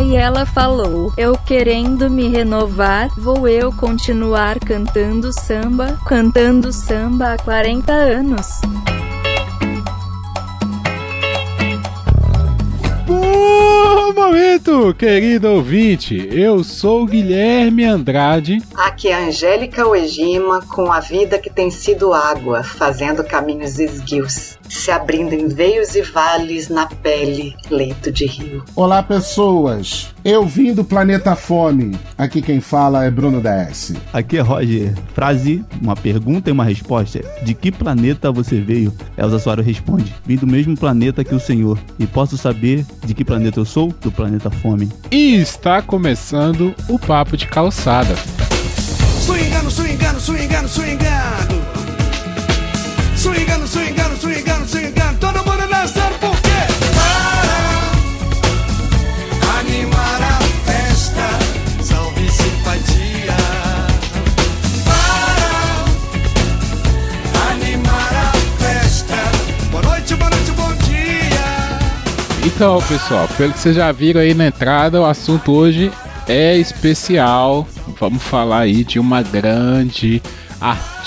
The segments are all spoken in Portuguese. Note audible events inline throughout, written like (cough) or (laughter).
Aí ela falou: Eu querendo me renovar, vou eu continuar cantando samba, cantando samba há 40 anos. Bom momento, querido ouvinte. Eu sou Guilherme Andrade. Aqui é a Angélica Uegima com a vida que tem sido água, fazendo caminhos esguios se abrindo em veios e vales na pele, leito de rio. Olá, pessoas. Eu vim do planeta Fome. Aqui quem fala é Bruno DS. Aqui é Roger. Frase, uma pergunta e uma resposta. De que planeta você veio? Elza Soares responde: Vim do mesmo planeta que o Senhor. E posso saber de que planeta eu sou? Do planeta Fome. E está começando o Papo de Calçada. Swingando, swingando, swingando, swingando. Então, pessoal, pelo que vocês já viram aí na entrada, o assunto hoje é especial. Vamos falar aí de uma grande artista,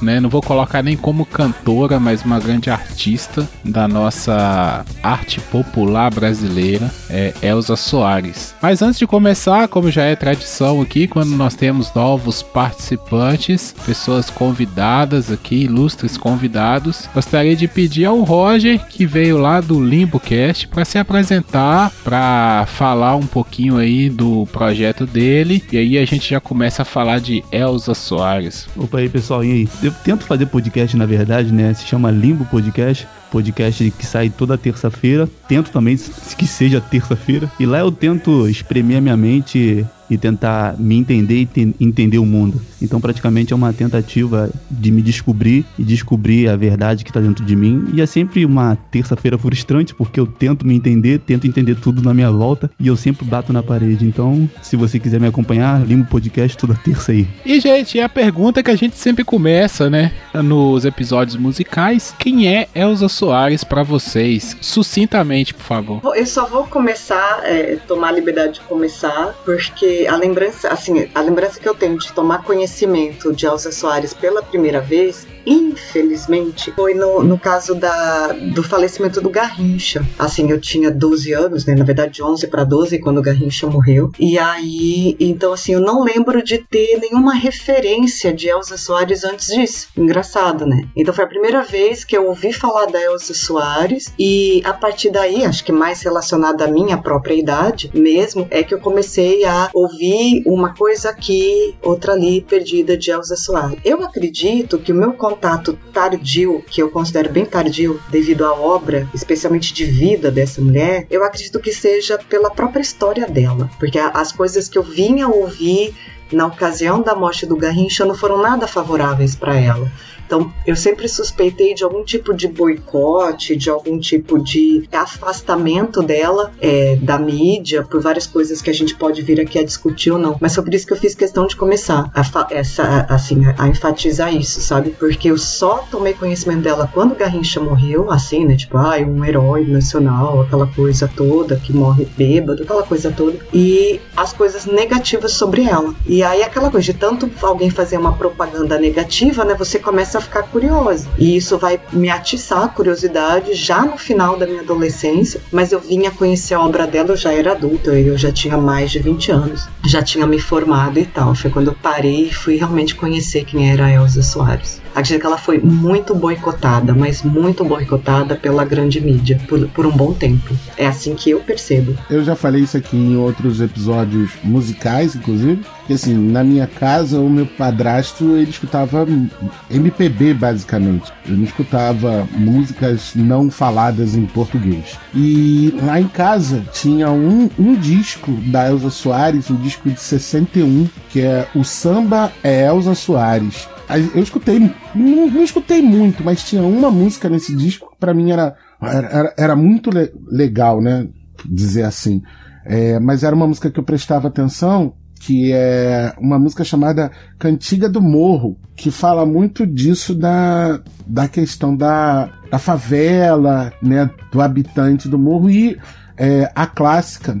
né? Não vou colocar nem como cantora, mas uma grande artista da nossa arte popular brasileira, é Elza Soares. Mas antes de começar, como já é tradição aqui, quando nós temos novos participantes, pessoas convidadas aqui, ilustres convidados, gostaria de pedir ao Roger, que veio lá do LimboCast, para se apresentar, para falar um pouquinho aí do projeto dele, e aí a gente já começa a falar de Elza Soares. Opa aí, pessoal, e aí? Eu tento fazer podcast, na verdade, né? Se chama Limbo Podcast. Podcast que sai toda terça-feira. Tento também que seja terça-feira. E lá eu tento espremer a minha mente e tentar me entender e entender o mundo. Então, praticamente é uma tentativa de me descobrir e descobrir a verdade que está dentro de mim. E é sempre uma terça-feira frustrante, porque eu tento me entender, tento entender tudo na minha volta e eu sempre bato na parede. Então, se você quiser me acompanhar, lima o podcast toda terça aí. E, gente, é a pergunta que a gente sempre começa, né? Nos episódios musicais: quem é Elza Soares para vocês? Sucintamente, por favor. Eu só vou começar, é, tomar a liberdade de começar, porque a lembrança, assim, a lembrança que eu tenho de tomar conhecimento de Elza Soares pela primeira vez, infelizmente, foi no, no caso da, do falecimento do Garrincha. Assim, eu tinha 12 anos, né? Na verdade, 11 para 12, quando o Garrincha morreu. E aí, então, assim, eu não lembro de ter nenhuma referência de Elza Soares antes disso. Engraçado, né? Então, foi a primeira vez que eu ouvi falar da Elza Soares, e a partir daí, acho que mais relacionada à minha própria idade mesmo, é que eu comecei a ouvir uma coisa aqui, outra ali, perdida de Elza Soares. Eu acredito que o meu contato tardio, que eu considero bem tardio, devido à obra, especialmente de vida dessa mulher, eu acredito que seja pela própria história dela. Porque as coisas que eu vinha ouvir na ocasião da morte do Garrincha não foram nada favoráveis para ela. Então, eu sempre suspeitei de algum tipo de boicote, de algum tipo de afastamento dela é, da mídia, por várias coisas que a gente pode vir aqui a discutir ou não. Mas foi por isso que eu fiz questão de começar a, essa, assim, a enfatizar isso, sabe? Porque eu só tomei conhecimento dela quando Garrincha morreu, assim, né? Tipo, ah, um herói nacional, aquela coisa toda, que morre bêbado, aquela coisa toda. E as coisas negativas sobre ela. E aí, aquela coisa de tanto alguém fazer uma propaganda negativa, né? Você começa a ficar curiosa. E isso vai me atiçar a curiosidade já no final da minha adolescência, mas eu vinha conhecer a obra dela, eu já era adulta, eu já tinha mais de 20 anos, já tinha me formado e tal. Foi quando eu parei e fui realmente conhecer quem era a Elza Soares. Acredito que ela foi muito boicotada, mas muito boicotada pela grande mídia por, por um bom tempo. É assim que eu percebo. Eu já falei isso aqui em outros episódios musicais, inclusive. Que assim, na minha casa, o meu padrasto ele escutava MPB basicamente. Não escutava músicas não faladas em português. E lá em casa tinha um, um disco da Elza Soares, um disco de 61, que é O Samba é Elza Soares. Eu escutei, não, não escutei muito, mas tinha uma música nesse disco que pra mim era, era, era muito le legal, né? Dizer assim. É, mas era uma música que eu prestava atenção, que é uma música chamada Cantiga do Morro, que fala muito disso da, da questão da, da favela, né, do habitante do morro e é, a clássica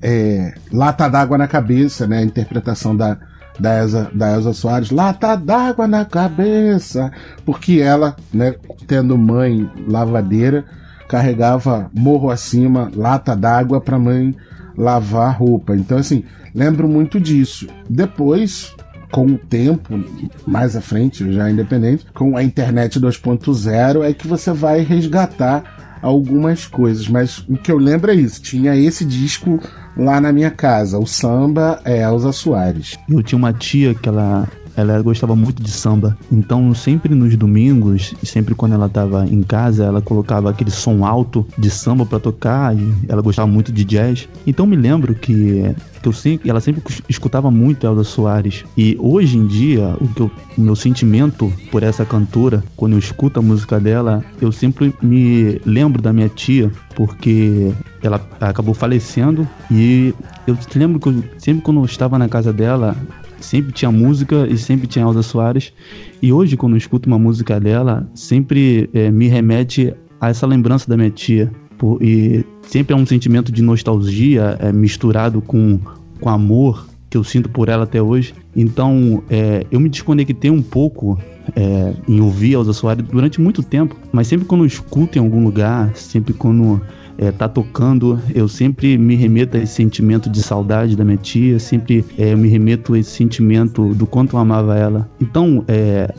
é, Lata d'água na cabeça, né, a interpretação da, da Elza, da Elza Soares, lata d'água na cabeça, porque ela, né, tendo mãe lavadeira, carregava morro acima, lata d'água para mãe lavar roupa. Então, assim, lembro muito disso. Depois, com o tempo, mais à frente, já independente, com a internet 2.0, é que você vai resgatar algumas coisas. Mas o que eu lembro é isso: tinha esse disco lá na minha casa, o samba é Elza Soares. Eu tinha uma tia que ela ela gostava muito de samba. Então, sempre nos domingos, sempre quando ela tava em casa, ela colocava aquele som alto de samba para tocar e ela gostava muito de jazz. Então, me lembro que que eu sempre, ela sempre escutava muito Elza Soares. E hoje em dia, o, eu, o meu sentimento por essa cantora, quando eu escuto a música dela, eu sempre me lembro da minha tia, porque ela acabou falecendo e eu lembro que eu, sempre quando eu estava na casa dela, sempre tinha música e sempre tinha Elza Soares. E hoje, quando eu escuto uma música dela, sempre é, me remete a essa lembrança da minha tia. Por, e sempre é um sentimento de nostalgia é, misturado com, com amor que eu sinto por ela até hoje. Então, é, eu me desconectei um pouco é, em ouvir Elza Soares durante muito tempo, mas sempre quando eu escuto em algum lugar, sempre quando é, tá tocando, eu sempre me remeto a esse sentimento de saudade da minha tia, sempre é, me remeto a esse sentimento do quanto eu amava ela. Então, é,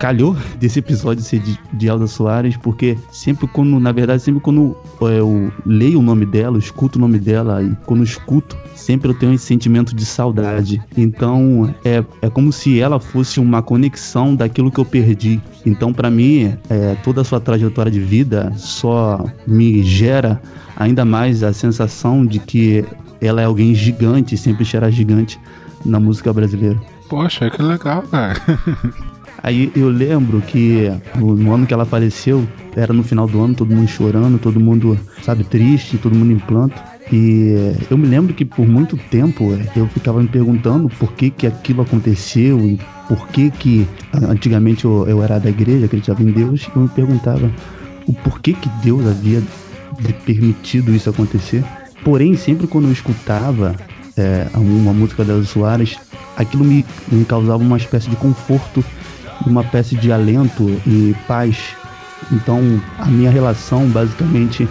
calhou desse episódio ser de, de Elza Soares, porque sempre quando, na verdade, sempre quando é, eu leio o nome dela, escuto o nome dela, e quando escuto, sempre eu tenho esse sentimento de saudade. Então, é, é como se ela fosse uma conexão daquilo que eu perdi. Então, para mim, é, toda a sua trajetória de vida só me gera ainda mais a sensação de que ela é alguém gigante, sempre será gigante na música brasileira. Poxa, que legal, cara. (laughs) Aí eu lembro que no ano que ela faleceu, era no final do ano, todo mundo chorando, todo mundo, sabe, triste, todo mundo em planto. E eu me lembro que por muito tempo eu ficava me perguntando por que que aquilo aconteceu e por que que antigamente eu, eu era da igreja, acreditava em Deus, e eu me perguntava o porquê que Deus havia permitido isso acontecer. Porém, sempre quando eu escutava é, uma música das Soares, aquilo me, me causava uma espécie de conforto uma espécie de alento e paz. Então, a minha relação basicamente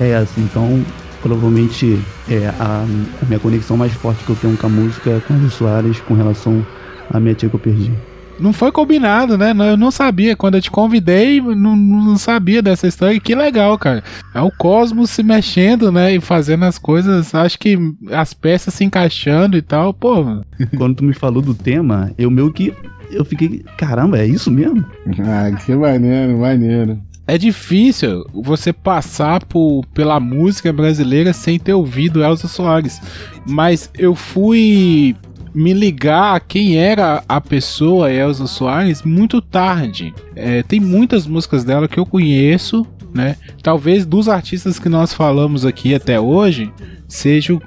é essa. Então, provavelmente é a, a minha conexão mais forte que eu tenho com a música é com os Soares com relação à minha tia que eu perdi. Não foi combinado, né? Eu não sabia. Quando eu te convidei, não, não sabia dessa história. Que legal, cara. É o cosmos se mexendo, né? E fazendo as coisas. Acho que as peças se encaixando e tal. Pô. (laughs) Quando tu me falou do tema, eu meio que eu fiquei, caramba, é isso mesmo? (laughs) Ah, que maneiro, maneiro. É difícil você passar por, pela música brasileira sem ter ouvido Elza Soares. Mas eu fui me ligar a quem era a pessoa Elza Soares muito tarde. É, tem muitas músicas dela que eu conheço, né? Talvez dos artistas que nós falamos aqui até hoje, seja o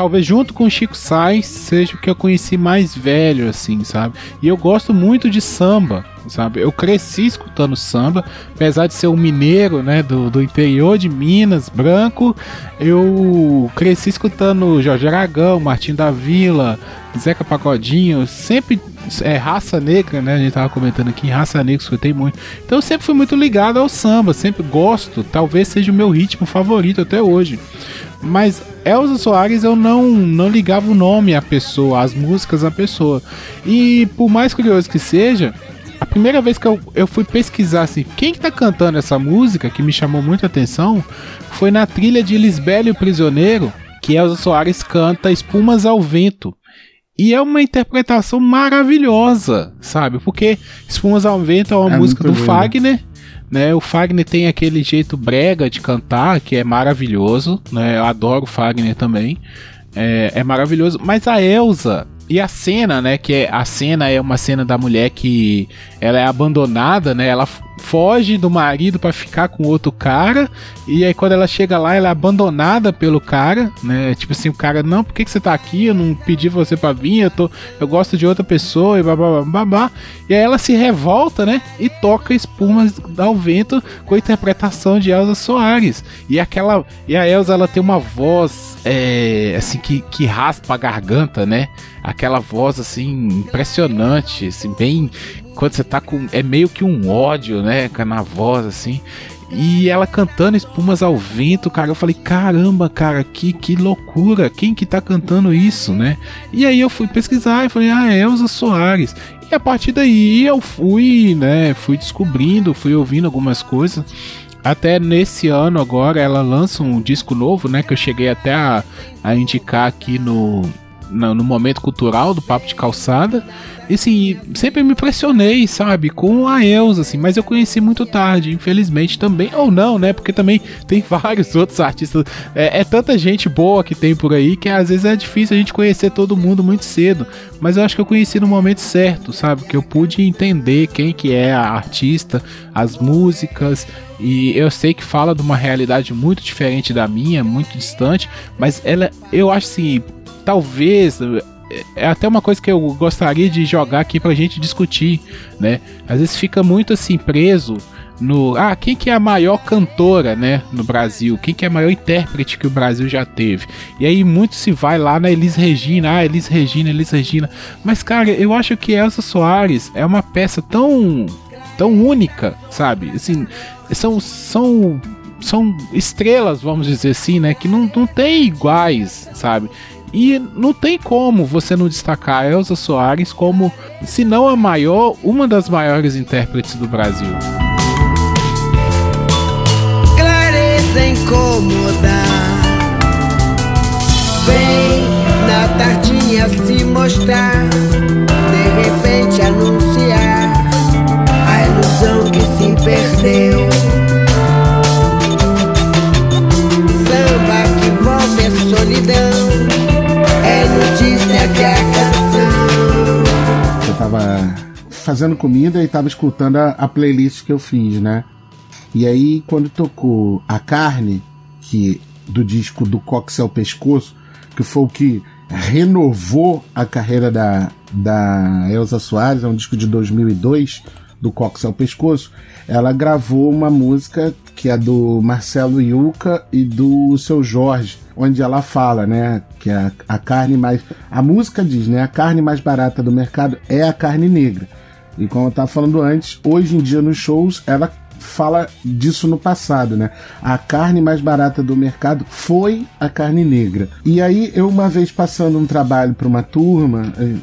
talvez junto com Chico Sainz seja o que eu conheci mais velho, assim, sabe? E eu gosto muito de samba, sabe? Eu cresci escutando samba, apesar de ser um mineiro, né, do, do interior de Minas, branco, eu cresci escutando Jorge Aragão, Martim da Vila, Zeca Pagodinho, sempre é raça negra, né? A gente tava comentando aqui, raça negra, escutei muito. Então eu sempre fui muito ligado ao samba, sempre gosto, talvez seja o meu ritmo favorito até hoje. Mas Elza Soares eu não, não ligava o nome à pessoa, as músicas à pessoa. E por mais curioso que seja, a primeira vez que eu, eu fui pesquisar assim, quem que tá cantando essa música, que me chamou muita atenção, foi na trilha de Lisbelo e o Prisioneiro, que Elza Soares canta Espumas ao Vento. E é uma interpretação maravilhosa, sabe? Porque Espumas ao Vento é uma é música do lindo. Fagner né? O Fagner tem aquele jeito brega de cantar, que é maravilhoso, né? Eu adoro o Fagner também. É, é maravilhoso. Mas a Elsa e a cena, né? Que é, a cena é uma cena da mulher que ela é abandonada, né? Ela foge do marido para ficar com outro cara. E aí quando ela chega lá, ela é abandonada pelo cara, né? Tipo assim, o cara, não, por que, que você tá aqui? Eu não pedi você pra vir, eu, tô, eu gosto de outra pessoa e babá, babá. E aí ela se revolta, né? E toca espumas ao vento com a interpretação de Elza Soares. E aquela. E a Elza ela tem uma voz é, assim que, que raspa a garganta, né? Aquela voz assim impressionante, assim, bem quando você tá com. É meio que um ódio, né? Na voz, assim. E ela cantando espumas ao vento, cara. Eu falei, caramba, cara, que, que loucura. Quem que tá cantando isso, né? E aí eu fui pesquisar e falei, ah, é Elza Soares. E a partir daí eu fui, né? Fui descobrindo, fui ouvindo algumas coisas. Até nesse ano agora ela lança um disco novo, né? Que eu cheguei até a, a indicar aqui no, no, momento cultural do Papo de Calçada. E assim, sempre me impressionei, sabe, com a Elsa, assim, mas eu conheci muito tarde, infelizmente também, ou não, né, porque também (laughs) tem vários outros artistas, é, é, tanta gente boa que tem por aí que às vezes é difícil a gente conhecer todo mundo muito cedo, mas eu acho que eu conheci no momento certo, sabe, que eu pude entender quem que é a artista, as músicas, e eu sei que fala de uma realidade muito diferente da minha, muito distante, mas ela, eu acho assim, talvez é até uma coisa que eu gostaria de jogar aqui pra gente discutir, né? Às vezes fica muito assim preso no ah, quem que é a maior cantora, né, no Brasil? Quem que é a maior intérprete que o Brasil já teve? E aí muito se vai lá na Elis Regina, ah, Elis Regina, Elis Regina. Mas cara, eu acho que Elsa Soares é uma peça tão tão única, sabe? Assim, são são são estrelas, vamos dizer assim, né, que não, não tem iguais, sabe? E não tem como você não destacar a Elza Soares como, se não a maior, uma das maiores intérpretes do Brasil. Clareza incomodar. Vem na tardinha se mostrar. De repente anunciar a ilusão que se perdeu. Fazendo comida e tava escutando a, a playlist que eu fiz, né? E aí, quando tocou a carne, que do disco do Coxel Pescoço, que foi o que renovou a carreira da, da Elza Soares, é um disco de 2002, do Coxel Pescoço, ela gravou uma música que é do Marcelo Yuca e do Seu Jorge, onde ela fala, né, que a, a carne mais. A música diz, né, a carne mais barata do mercado é a carne negra. E como eu estava falando antes, hoje em dia nos shows ela fala disso no passado, né? A carne mais barata do mercado foi a carne negra. E aí eu uma vez passando um trabalho para uma turma, eh,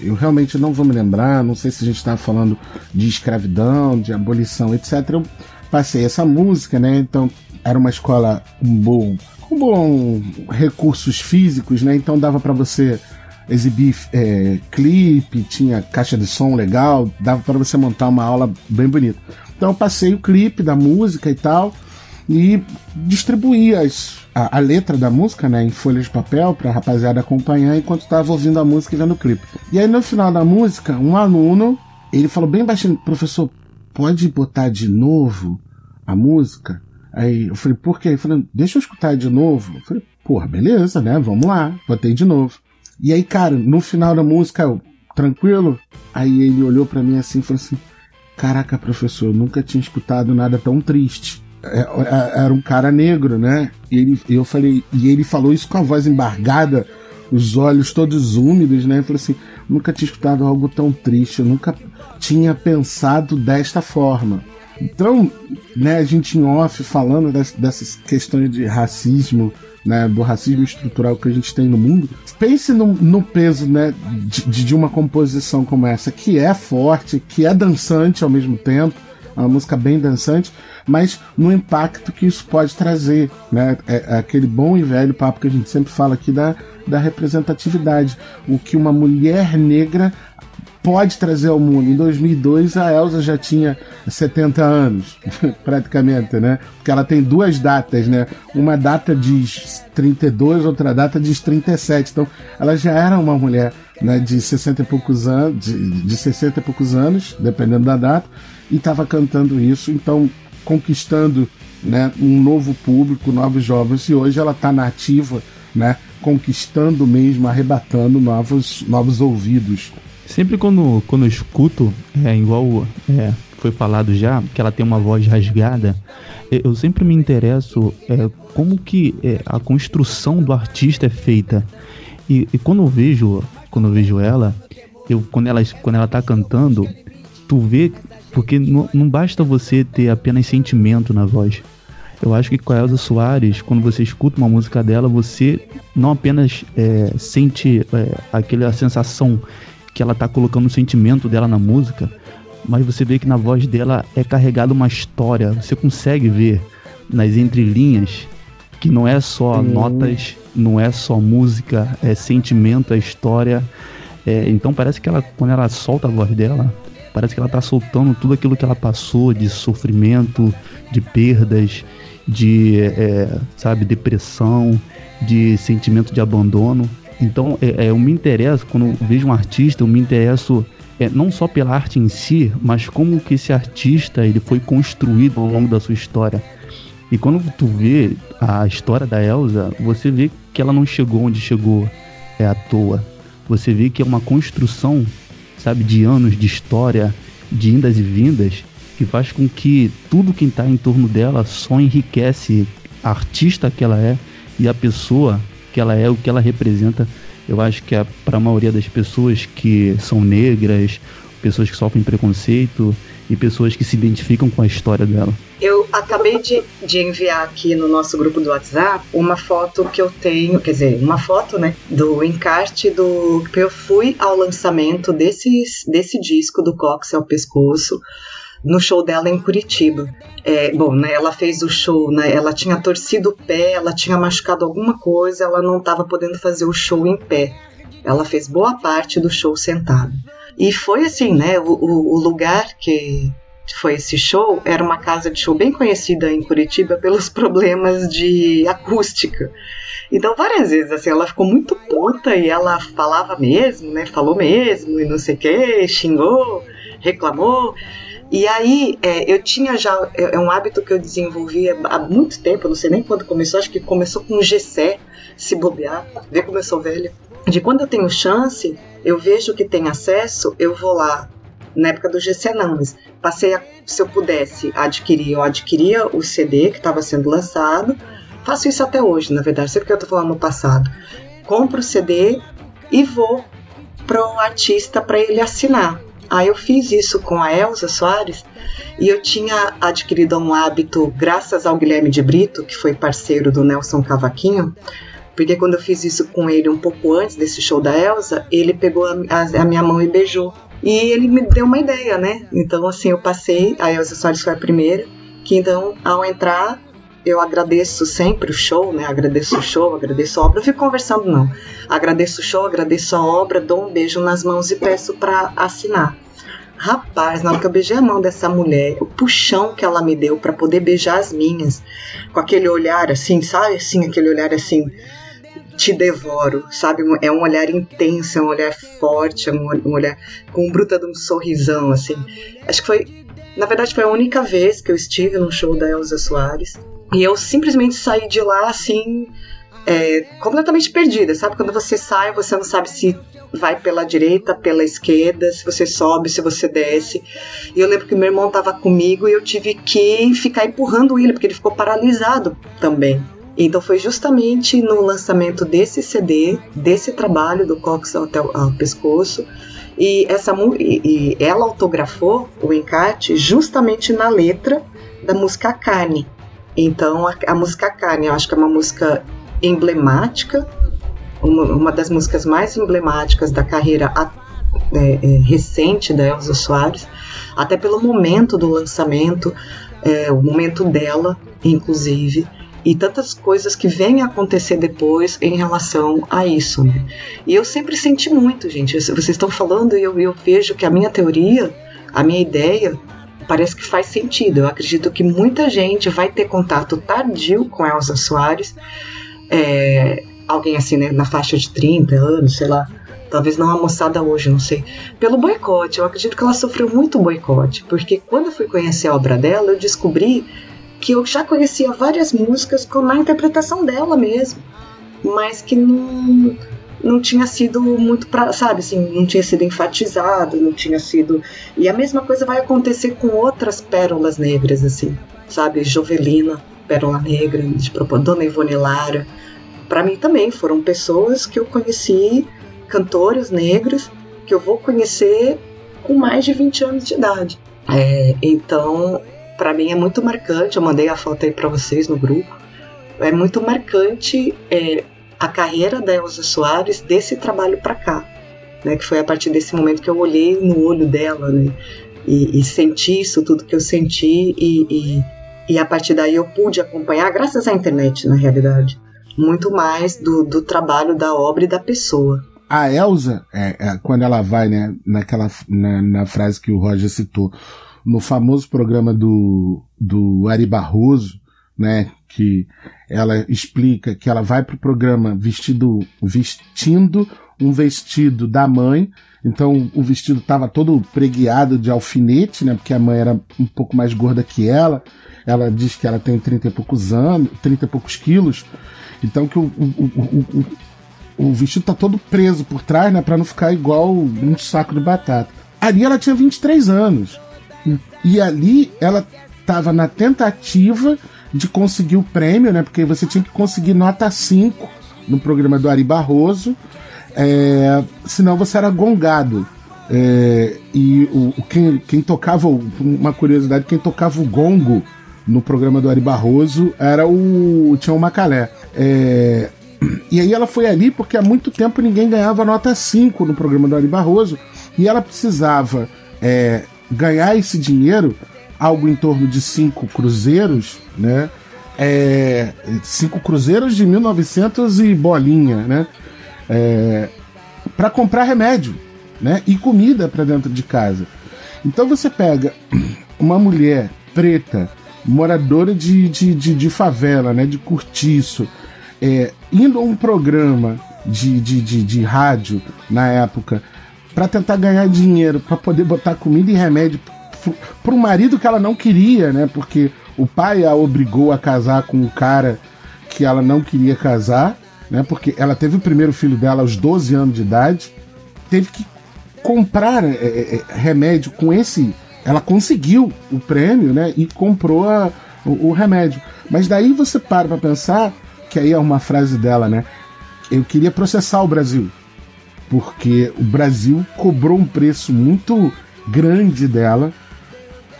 eu realmente não vou me lembrar, não sei se a gente estava falando de escravidão, de abolição, etc. Eu passei essa música, né? Então era uma escola com bom, com bom recursos físicos, né? Então dava para você exibir é, clipe, tinha caixa de som legal, dava para você montar uma aula bem bonita. Então eu passei o clipe da música e tal e distribuí as, a, a letra da música né, em folhas de papel para a rapaziada acompanhar enquanto estava ouvindo a música e vendo o clipe. E aí no final da música, um aluno, ele falou bem baixinho, professor, pode botar de novo a música? Aí eu falei, por quê? Ele falou, deixa eu escutar de novo. Eu falei, porra, beleza, né? Vamos lá. Botei de novo. E aí, cara, no final da música, eu, tranquilo? Aí ele olhou para mim assim e falou assim: Caraca, professor, eu nunca tinha escutado nada tão triste. É, é, Era um cara negro, né? E ele, eu falei, e ele falou isso com a voz embargada, os olhos todos úmidos, né? Eu falei assim: nunca tinha escutado algo tão triste, eu nunca tinha pensado desta forma. Então, né, a gente em off falando dessas questões de racismo, né, do racismo estrutural que a gente tem no mundo, pense no, no peso né, de, de uma composição como essa, que é forte, que é dançante ao mesmo tempo, é uma música bem dançante, mas no impacto que isso pode trazer, né? É, é aquele bom e velho papo que a gente sempre fala aqui da, da representatividade. O que uma mulher negra pode trazer ao mundo. Em 2002, a Elsa já tinha 70 anos, (laughs) praticamente, né? Porque ela tem duas datas, né? Uma data diz 32, outra data diz 37. Então, ela já era uma mulher né, de 60 e poucos anos, de, de 60 e poucos anos, dependendo da data, e estava cantando isso, então conquistando né, um novo público, novos jovens, e hoje ela está nativa, né, conquistando mesmo, arrebatando novos, novos ouvidos. Sempre quando, quando eu escuto, é igual é, foi falado já, que ela tem uma voz rasgada, eu sempre me interesso é, como que é, a construção do artista é feita. E, e, quando eu vejo, quando eu vejo ela, eu, quando ela quando ela tá cantando, tu vê porque não, não basta você ter apenas sentimento na voz. Eu acho que com a Elza Soares, quando você escuta uma música dela, você não apenas é, sente é, aquela sensação que ela tá colocando o sentimento dela na música, mas você vê que na voz dela é carregada uma história. Você consegue ver nas entrelinhas que não é só hum. notas, não é só música, é sentimento, é história. É, então parece que ela, quando ela solta a voz dela, parece que ela tá soltando tudo aquilo que ela passou de sofrimento, de perdas, de, é, sabe, depressão, de sentimento de abandono. Então, é, é, eu me interesso, quando vejo um artista, eu me interesso é, não só pela arte em si, mas como que esse artista ele foi construído ao longo da sua história. E quando tu vê a história da Elsa, você vê que ela não chegou onde chegou é à toa. Você vê que é uma construção, sabe, de anos de história, de indas e vindas, que faz com que tudo que está em torno dela só enriquece a artista que ela é e a pessoa que ela é, o que ela representa. Eu acho que é para a maioria das pessoas que são negras, pessoas que sofrem preconceito e pessoas que se identificam com a história dela. Eu acabei de, de, enviar aqui no nosso grupo do WhatsApp uma foto que eu tenho, quer dizer, uma foto, né, do encarte do que eu fui ao lançamento desse, desse disco do Cox ao Pescoço no show dela em Curitiba. É, bom, né, ela fez o show, né, ela tinha torcido o pé, ela tinha machucado alguma coisa, ela não estava podendo fazer o show em pé. Ela fez boa parte do show sentada. E foi assim, né, o, o lugar que foi esse show era uma casa de show bem conhecida em Curitiba pelos (laughs) problemas de acústica. Então, várias vezes, assim, ela ficou muito puta e ela falava mesmo, né? Falou mesmo e não sei o que, xingou, reclamou. E aí, é, eu tinha já. É, é um hábito que eu desenvolvi há muito tempo, não sei nem quando começou, acho que começou com o Gessé, se bobear, ver como eu sou velha. De quando eu tenho chance, eu vejo que tem acesso, eu vou lá. Na época do GC não, mas passei a, se eu pudesse adquirir, eu adquiria o CD que estava sendo lançado. Faço isso até hoje, na verdade, sempre que eu estou falando no passado. Compro o CD e vou pro artista para ele assinar. Aí eu fiz isso com a Elza Soares e eu tinha adquirido um hábito graças ao Guilherme de Brito, que foi parceiro do Nelson Cavaquinho, porque quando eu fiz isso com ele um pouco antes desse show da Elsa, ele pegou a, a, a, minha mão e beijou. E ele me deu uma ideia, né? Então, assim, eu passei, a Elsa Soares foi a primeira, que então, ao entrar, eu agradeço sempre o show, né? Agradeço o show, agradeço a obra. Não fico conversando, não. Agradeço o show, agradeço a obra, dou um beijo nas mãos e peço para assinar. Rapaz, na hora que eu beijei a mão dessa mulher, o puxão que ela me deu para poder beijar as minhas, com aquele olhar assim, sabe? Assim, aquele olhar assim, te devoro, sabe? É um olhar intenso, é um olhar forte, é um olhar com um bruta de um sorrisão, assim. Acho que foi, na verdade, foi a única vez que eu estive num show da Elza Soares. E eu simplesmente saí de lá assim, é, completamente perdida, sabe? Quando você sai, você não sabe se vai pela direita, pela esquerda, se você sobe, se você desce. E eu lembro que meu irmão estava comigo e eu tive que ficar empurrando ele, porque ele ficou paralisado também. Então foi justamente no lançamento desse CD, desse trabalho do Cox até ao pescoço, e essa e, e ela autografou o encarte justamente na letra da música Carne. Então a, a música Carne, eu acho que é uma música emblemática uma, uma das músicas mais emblemáticas da carreira é, é, recente da Elza Soares, até pelo momento do lançamento, é, o momento dela, inclusive. e tantas coisas que vêm acontecer depois em relação a isso. Né? E eu sempre senti muito, gente. Vocês estão falando e eu, eu vejo que a minha teoria, a minha ideia, parece que faz sentido. Eu acredito que muita gente vai ter contato tardio com Elsa Soares, é, alguém assim, né, na faixa de 30 anos, sei lá, talvez não a moçada hoje, não sei, pelo boicote. Eu acredito que ela sofreu muito boicote, porque quando eu fui conhecer a obra dela, eu descobri que eu já conhecia várias músicas com a interpretação dela mesmo, mas que não não tinha sido muito pra, sabe, assim, não tinha sido enfatizado, não tinha sido. E a mesma coisa vai acontecer com outras pérolas negras, assim, sabe? Jovelina, Pérola Negra, de Dona Ivone Lara. Para mim também foram pessoas que eu conheci, cantores negros, que eu vou conhecer com mais de 20 anos de idade. É, então, para mim é muito marcante. Eu mandei a foto aí para vocês no grupo. É muito marcante é, a carreira da Elza Soares desse trabalho para cá, né? Que foi a partir desse momento que eu olhei no olho dela, né? E, e senti isso tudo que eu senti e, e, e, a partir daí eu pude acompanhar, graças à internet, na realidade, muito mais do, do trabalho da obra e da pessoa. A Elsa, é, é, quando ela vai, né, naquela na, na, frase que o Roger citou, no famoso programa do, do Ari Barroso, né, que ela explica que ela vai pro programa vestido, vestindo um vestido da mãe, então o vestido estava todo preguiado de alfinete, né? Porque a mãe era um pouco mais gorda que ela. Ela diz que ela tem 30 e poucos anos, 30 e poucos quilos. Então que o, o, o, o, vestido tá todo preso por trás, né? Pra não ficar igual um saco de batata. Ali ela tinha 23 anos. E ali ela estava na tentativa de conseguir o prêmio, né? Porque você tinha que conseguir nota 5 no programa do Ari Barroso, é, senão você era gongado. É, e o, quem, quem tocava, uma curiosidade, quem tocava o gongo no programa do Ari Barroso era o Tião Macalé. É, e aí ela foi ali porque há muito tempo ninguém ganhava nota 5 no programa do Ari Barroso e ela precisava é, ganhar esse dinheiro algo em torno de cinco cruzeiros, né? É, cinco cruzeiros de 1900 e bolinha, né? É, para comprar remédio, né? E comida para dentro de casa. Então você pega uma mulher preta, moradora de, de, de, de favela, né? De cortiço, é, indo a um programa de, de, de, de rádio na época para tentar ganhar dinheiro, para poder botar comida e remédio para um marido que ela não queria, né? Porque o pai a obrigou a casar com um cara que ela não queria casar, né? Porque ela teve o primeiro filho dela aos 12 anos de idade, teve que comprar é, é, é, remédio com esse. Ela conseguiu o prêmio, né? E comprou a, o, o remédio. Mas daí você para para pensar que aí é uma frase dela, né? Eu queria processar o Brasil porque o Brasil cobrou um preço muito grande dela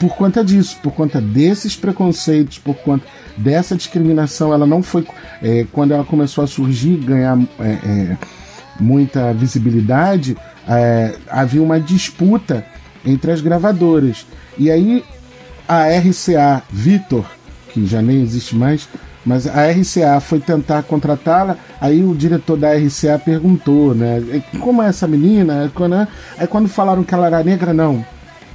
por conta disso, por conta desses preconceitos, por conta dessa discriminação. Ela não foi. É, quando ela começou a surgir, ganhar é, é, muita visibilidade, é, havia uma disputa entre as gravadoras. E aí a RCA Vitor, que já nem existe mais, mas a RCA foi tentar contratá-la, aí o diretor da RCA perguntou, né? Como é essa menina? Aí quando falaram que ela era negra, não.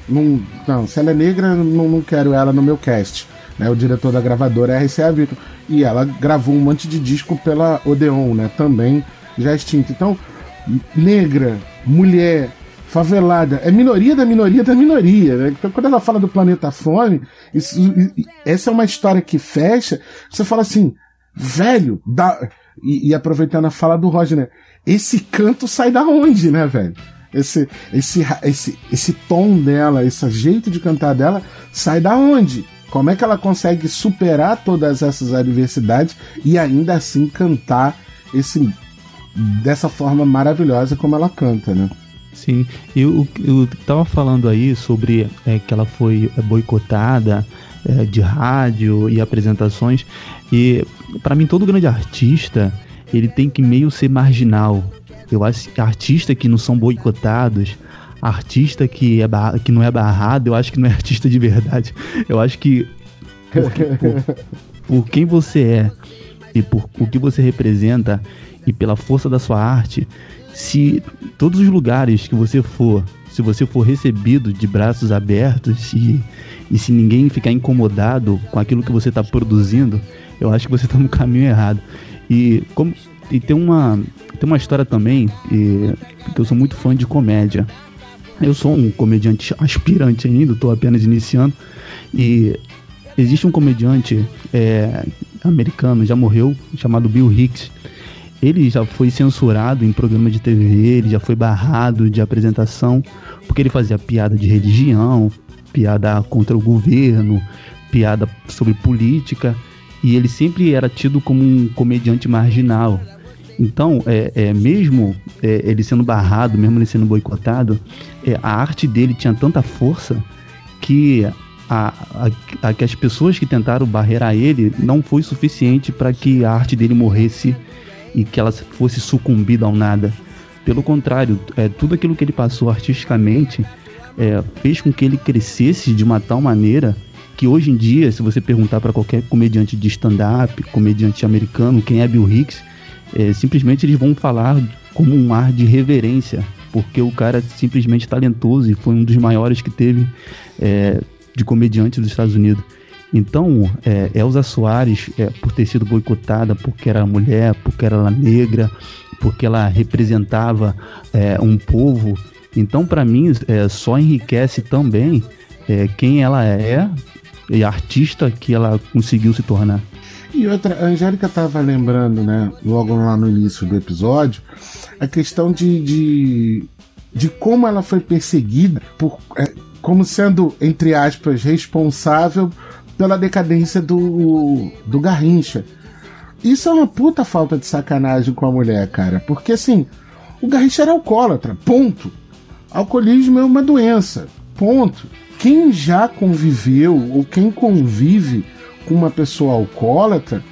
Não, não, se ela é negra, não, não quero ela no meu cast. Né, o diretor da gravadora é RCA Victor. E ela gravou um monte de disco pela Odeon, né? Também já extinta. Então, negra, mulher, favelada, é minoria da minoria da minoria. Né? Então, quando ela fala do planeta fome, isso, essa é uma história que fecha. Você fala assim, velho, e, e aproveitando a fala do Roger, né? Esse canto sai da onde, né, velho? esse, esse, esse, esse tom dela, esse jeito de cantar dela, sai da onde? Como é que ela consegue superar todas essas adversidades e ainda assim cantar esse dessa forma maravilhosa como ela canta, né? Sim, eu, eu tava falando aí sobre é, que ela foi boicotada é, de rádio e apresentações e para mim todo grande artista ele tem que meio ser marginal, eu acho que artista que não são boicotados, artista que, é que não é barrado, eu acho que não é (laughs) artista de verdade. Eu acho que. Porque, por quem você é e por o que você representa e pela força da sua arte, se todos os lugares que você for, se você for recebido de braços abertos e, e se ninguém ficar incomodado com aquilo que você está produzindo, eu acho que você está (laughs) no caminho errado. E, como, e tem, uma, tem uma história também, e, que eu sou muito fã de comédia. Eu sou um comediante aspirante ainda, estou apenas iniciando. E existe um comediante é, americano, já morreu, chamado Bill Hicks. Ele já foi censurado em programa de TV, ele já foi barrado de apresentação, porque ele fazia piada de religião, piada contra o governo, piada sobre política, e ele sempre era tido como um comediante marginal. Então, é, é mesmo é, ele sendo barrado, mesmo ele sendo boicotado, é, a arte dele tinha tanta força que a, a, a, que as pessoas que tentaram barrerar ele não foi suficiente para que a arte dele morresse e que ela fosse sucumbida ao nada. Pelo contrário, é, tudo aquilo que ele passou artisticamente é, fez com que ele crescesse de uma tal maneira que hoje em dia, se você perguntar para qualquer comediante de stand-up, comediante americano, quem é Bill Hicks, é, simplesmente eles vão falar como um ar de reverência, porque o cara é simplesmente talentoso e foi um dos maiores que teve é, de comediante dos Estados Unidos. Então, é, Elza Soares, é, por ter sido boicotada porque era mulher, porque era negra, porque ela representava é, um povo, então para mim é, só enriquece também é, quem ela é e a artista que ela conseguiu se tornar. E outra, a Angélica estava lembrando, né, logo lá no início do episódio, a questão de, de, de como ela foi perseguida por, é, como sendo, entre aspas, responsável pela decadência do, do Garrincha. Isso é uma puta falta de sacanagem com a mulher, cara. Porque assim, o Garrincha era alcoólatra, ponto. Alcoolismo é uma doença, ponto. Quem já conviveu ou quem convive com uma pessoa alcoólatra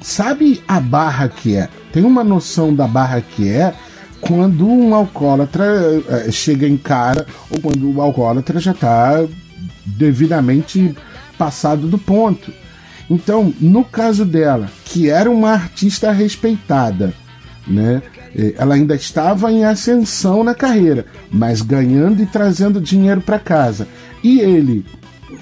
sabe a barra que é. Tem uma noção da barra que é quando um alcoólatra eh, chega em cara ou quando o alcoólatra já está devidamente passado do ponto. Então, no caso dela, que era uma artista respeitada, né? Eh, ela ainda estava em ascensão na carreira, mas ganhando e trazendo dinheiro para casa. E ele,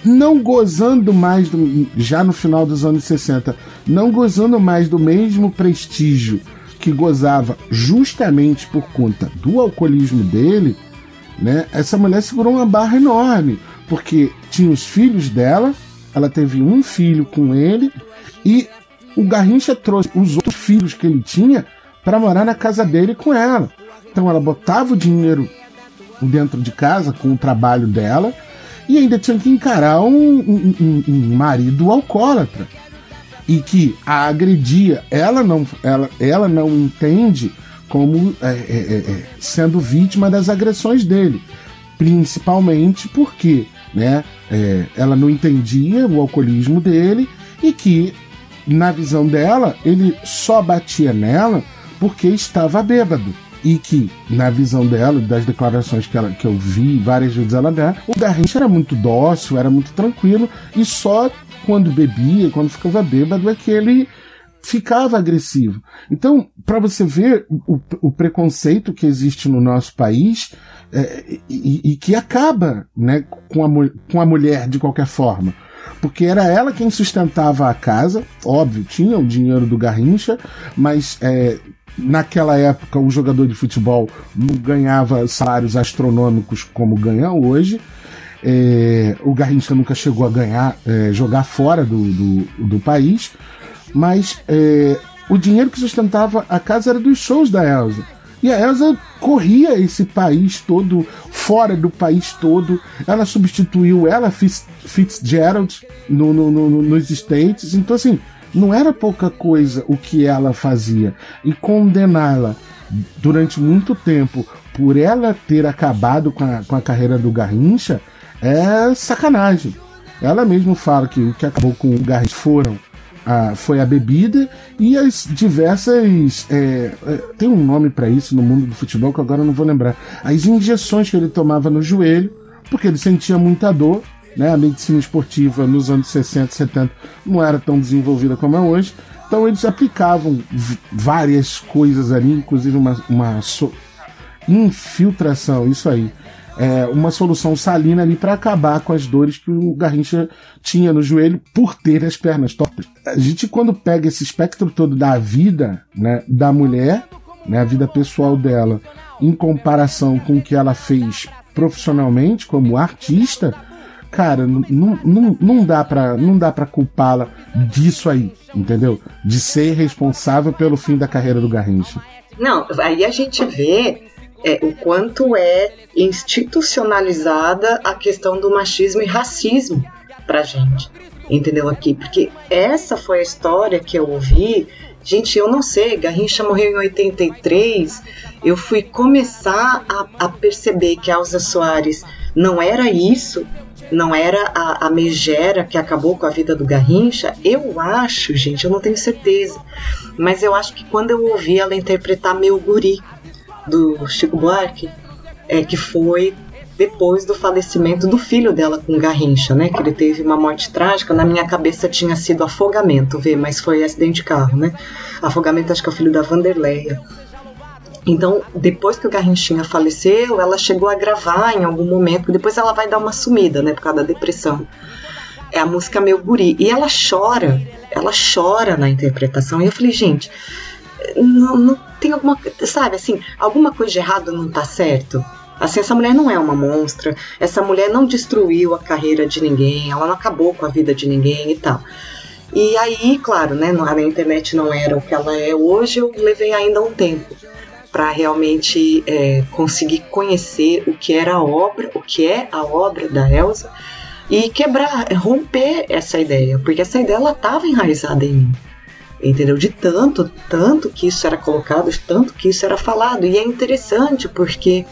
não gozando mais, do, já no final dos anos 60, não gozando mais do mesmo prestígio que gozava justamente por conta do alcoolismo dele, né? Essa mulher segurou uma barra enorme, porque tinha os filhos dela, ela teve um filho com ele e o Garrincha trouxe os outros filhos que ele tinha para morar na casa dele com ela. Então ela botava o dinheiro dentro de casa com o trabalho dela e ainda tinha que encarar um, um, um, um marido alcoólatra e que a agredia, ela não, ela, ela não entende como é, é, é, é sendo vítima das agressões dele, principalmente porque né, é, ela não entendia o alcoolismo dele e que na visão dela ele só batia nela porque estava bêbado. E que, na visão dela, das declarações que, ela, que eu vi várias vezes ela dar, o Garrincha era muito dócil, era muito tranquilo, e só quando bebia, quando ficava bêbado, é que ele ficava agressivo. Então, para você ver o, o, preconceito que existe no nosso país é, e, e, que acaba né, com, a, com a mulher de qualquer forma. Porque era ela quem sustentava a casa, óbvio, tinha o dinheiro do Garrincha, mas é, naquela época o jogador de futebol não ganhava salários astronômicos como ganha hoje. É, o Garrincha nunca chegou a ganhar, é, jogar fora do, do, do país, mas é, o dinheiro que sustentava a casa era dos shows da Elsa. E a Elsa corria esse país todo, fora do país todo. Ela substituiu ela Fitzgerald no, no, no, nos States. Então, assim, não era pouca coisa o que ela fazia. E condená-la durante muito tempo por ela ter acabado com a, com a carreira do Garrincha é sacanagem. Ela mesmo fala que o que acabou com o Garrincha foram a, foi a bebida e as diversas. É, é, tem um nome para isso no mundo do futebol que agora eu não vou lembrar. As injeções que ele tomava no joelho, porque ele sentia muita dor né? A medicina esportiva nos anos 60, 70 não era tão desenvolvida como é hoje. Então eles aplicavam várias coisas ali, inclusive uma, uma so infiltração, isso aí. É, uma solução salina ali para acabar com as dores que o Garrincha tinha no joelho por ter as pernas tortas. A gente, quando pega esse espectro todo da vida né, da mulher, né, a vida pessoal dela, em comparação com o que ela fez profissionalmente como artista, cara, não, não, não dá pra, não dá pra culpá-la disso aí, entendeu? De ser responsável pelo fim da carreira do Garrincha. Não, aí a gente vê é, o quanto é institucionalizada a questão do machismo e racismo pra gente, entendeu? Aqui, porque essa foi a história que eu ouvi. Gente, eu não sei, Garrincha morreu em 83. Eu fui começar a, a perceber que a Elza Soares não era isso, não era a, a megera que acabou com a vida do Garrincha, eu acho, gente, eu não tenho certeza, mas eu acho que quando eu ouvi ela interpretar Meu Guri, do Chico Buarque, é que foi depois do falecimento do filho dela com Garrincha, né? Que ele teve uma morte trágica. Na minha cabeça tinha sido afogamento, vê, mas foi acidente de carro, né? Afogamento, acho que é o filho da Vanderleia. Então, depois que o Garrinchinha faleceu, ela chegou a gravar em algum momento, depois ela vai dar uma sumida, né, por causa da depressão. É a música Meu Guri. E ela chora, ela chora na interpretação. E eu falei, gente, não, não tem alguma, sabe, assim, alguma coisa de errado não tá certo? Assim, essa mulher não é uma monstra, essa mulher não destruiu a carreira de ninguém, ela não acabou com a vida de ninguém e tal. E aí, claro, né, a internet não era o que ela é hoje, eu levei ainda um tempo para realmente é, conseguir conhecer o que era a obra, o que é a obra da Elsa e quebrar, romper essa ideia, porque essa ideia ela estava enraizada em mim. Entendeu? De tanto, tanto que isso era colocado, de tanto que isso era falado. E é interessante porque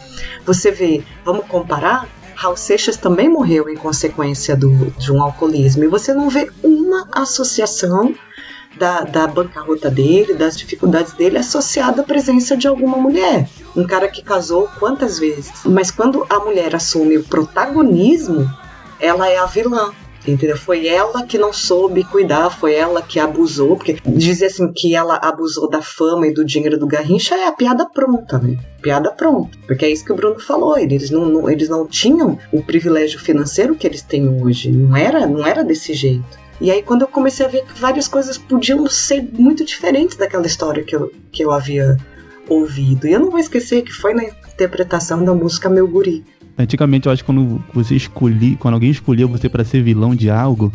você vê, vamos comparar, Raul Seixas também morreu em consequência do, de um alcoolismo. E você não vê uma associação da, da bancarrota dele, das dificuldades dele, associada à presença de alguma mulher. Um cara que casou quantas vezes? Mas quando a mulher assume o protagonismo, ela é a vilã. Entendeu? Foi ela que não soube cuidar, foi ela que abusou, porque dizer assim que ela abusou da fama e do dinheiro do Garrincha é a piada pronta, né? Piada pronta. Porque é isso que o Bruno falou, eles não, não, eles não tinham o privilégio financeiro que eles têm hoje, não era, não era desse jeito. E aí, quando eu comecei a ver que várias coisas podiam ser muito diferentes daquela história que eu, que eu havia ouvido. E eu não vou esquecer que foi na interpretação da música Meu Guri. Antigamente, eu acho que quando você escolhi, quando alguém escolhia você para ser vilão de algo,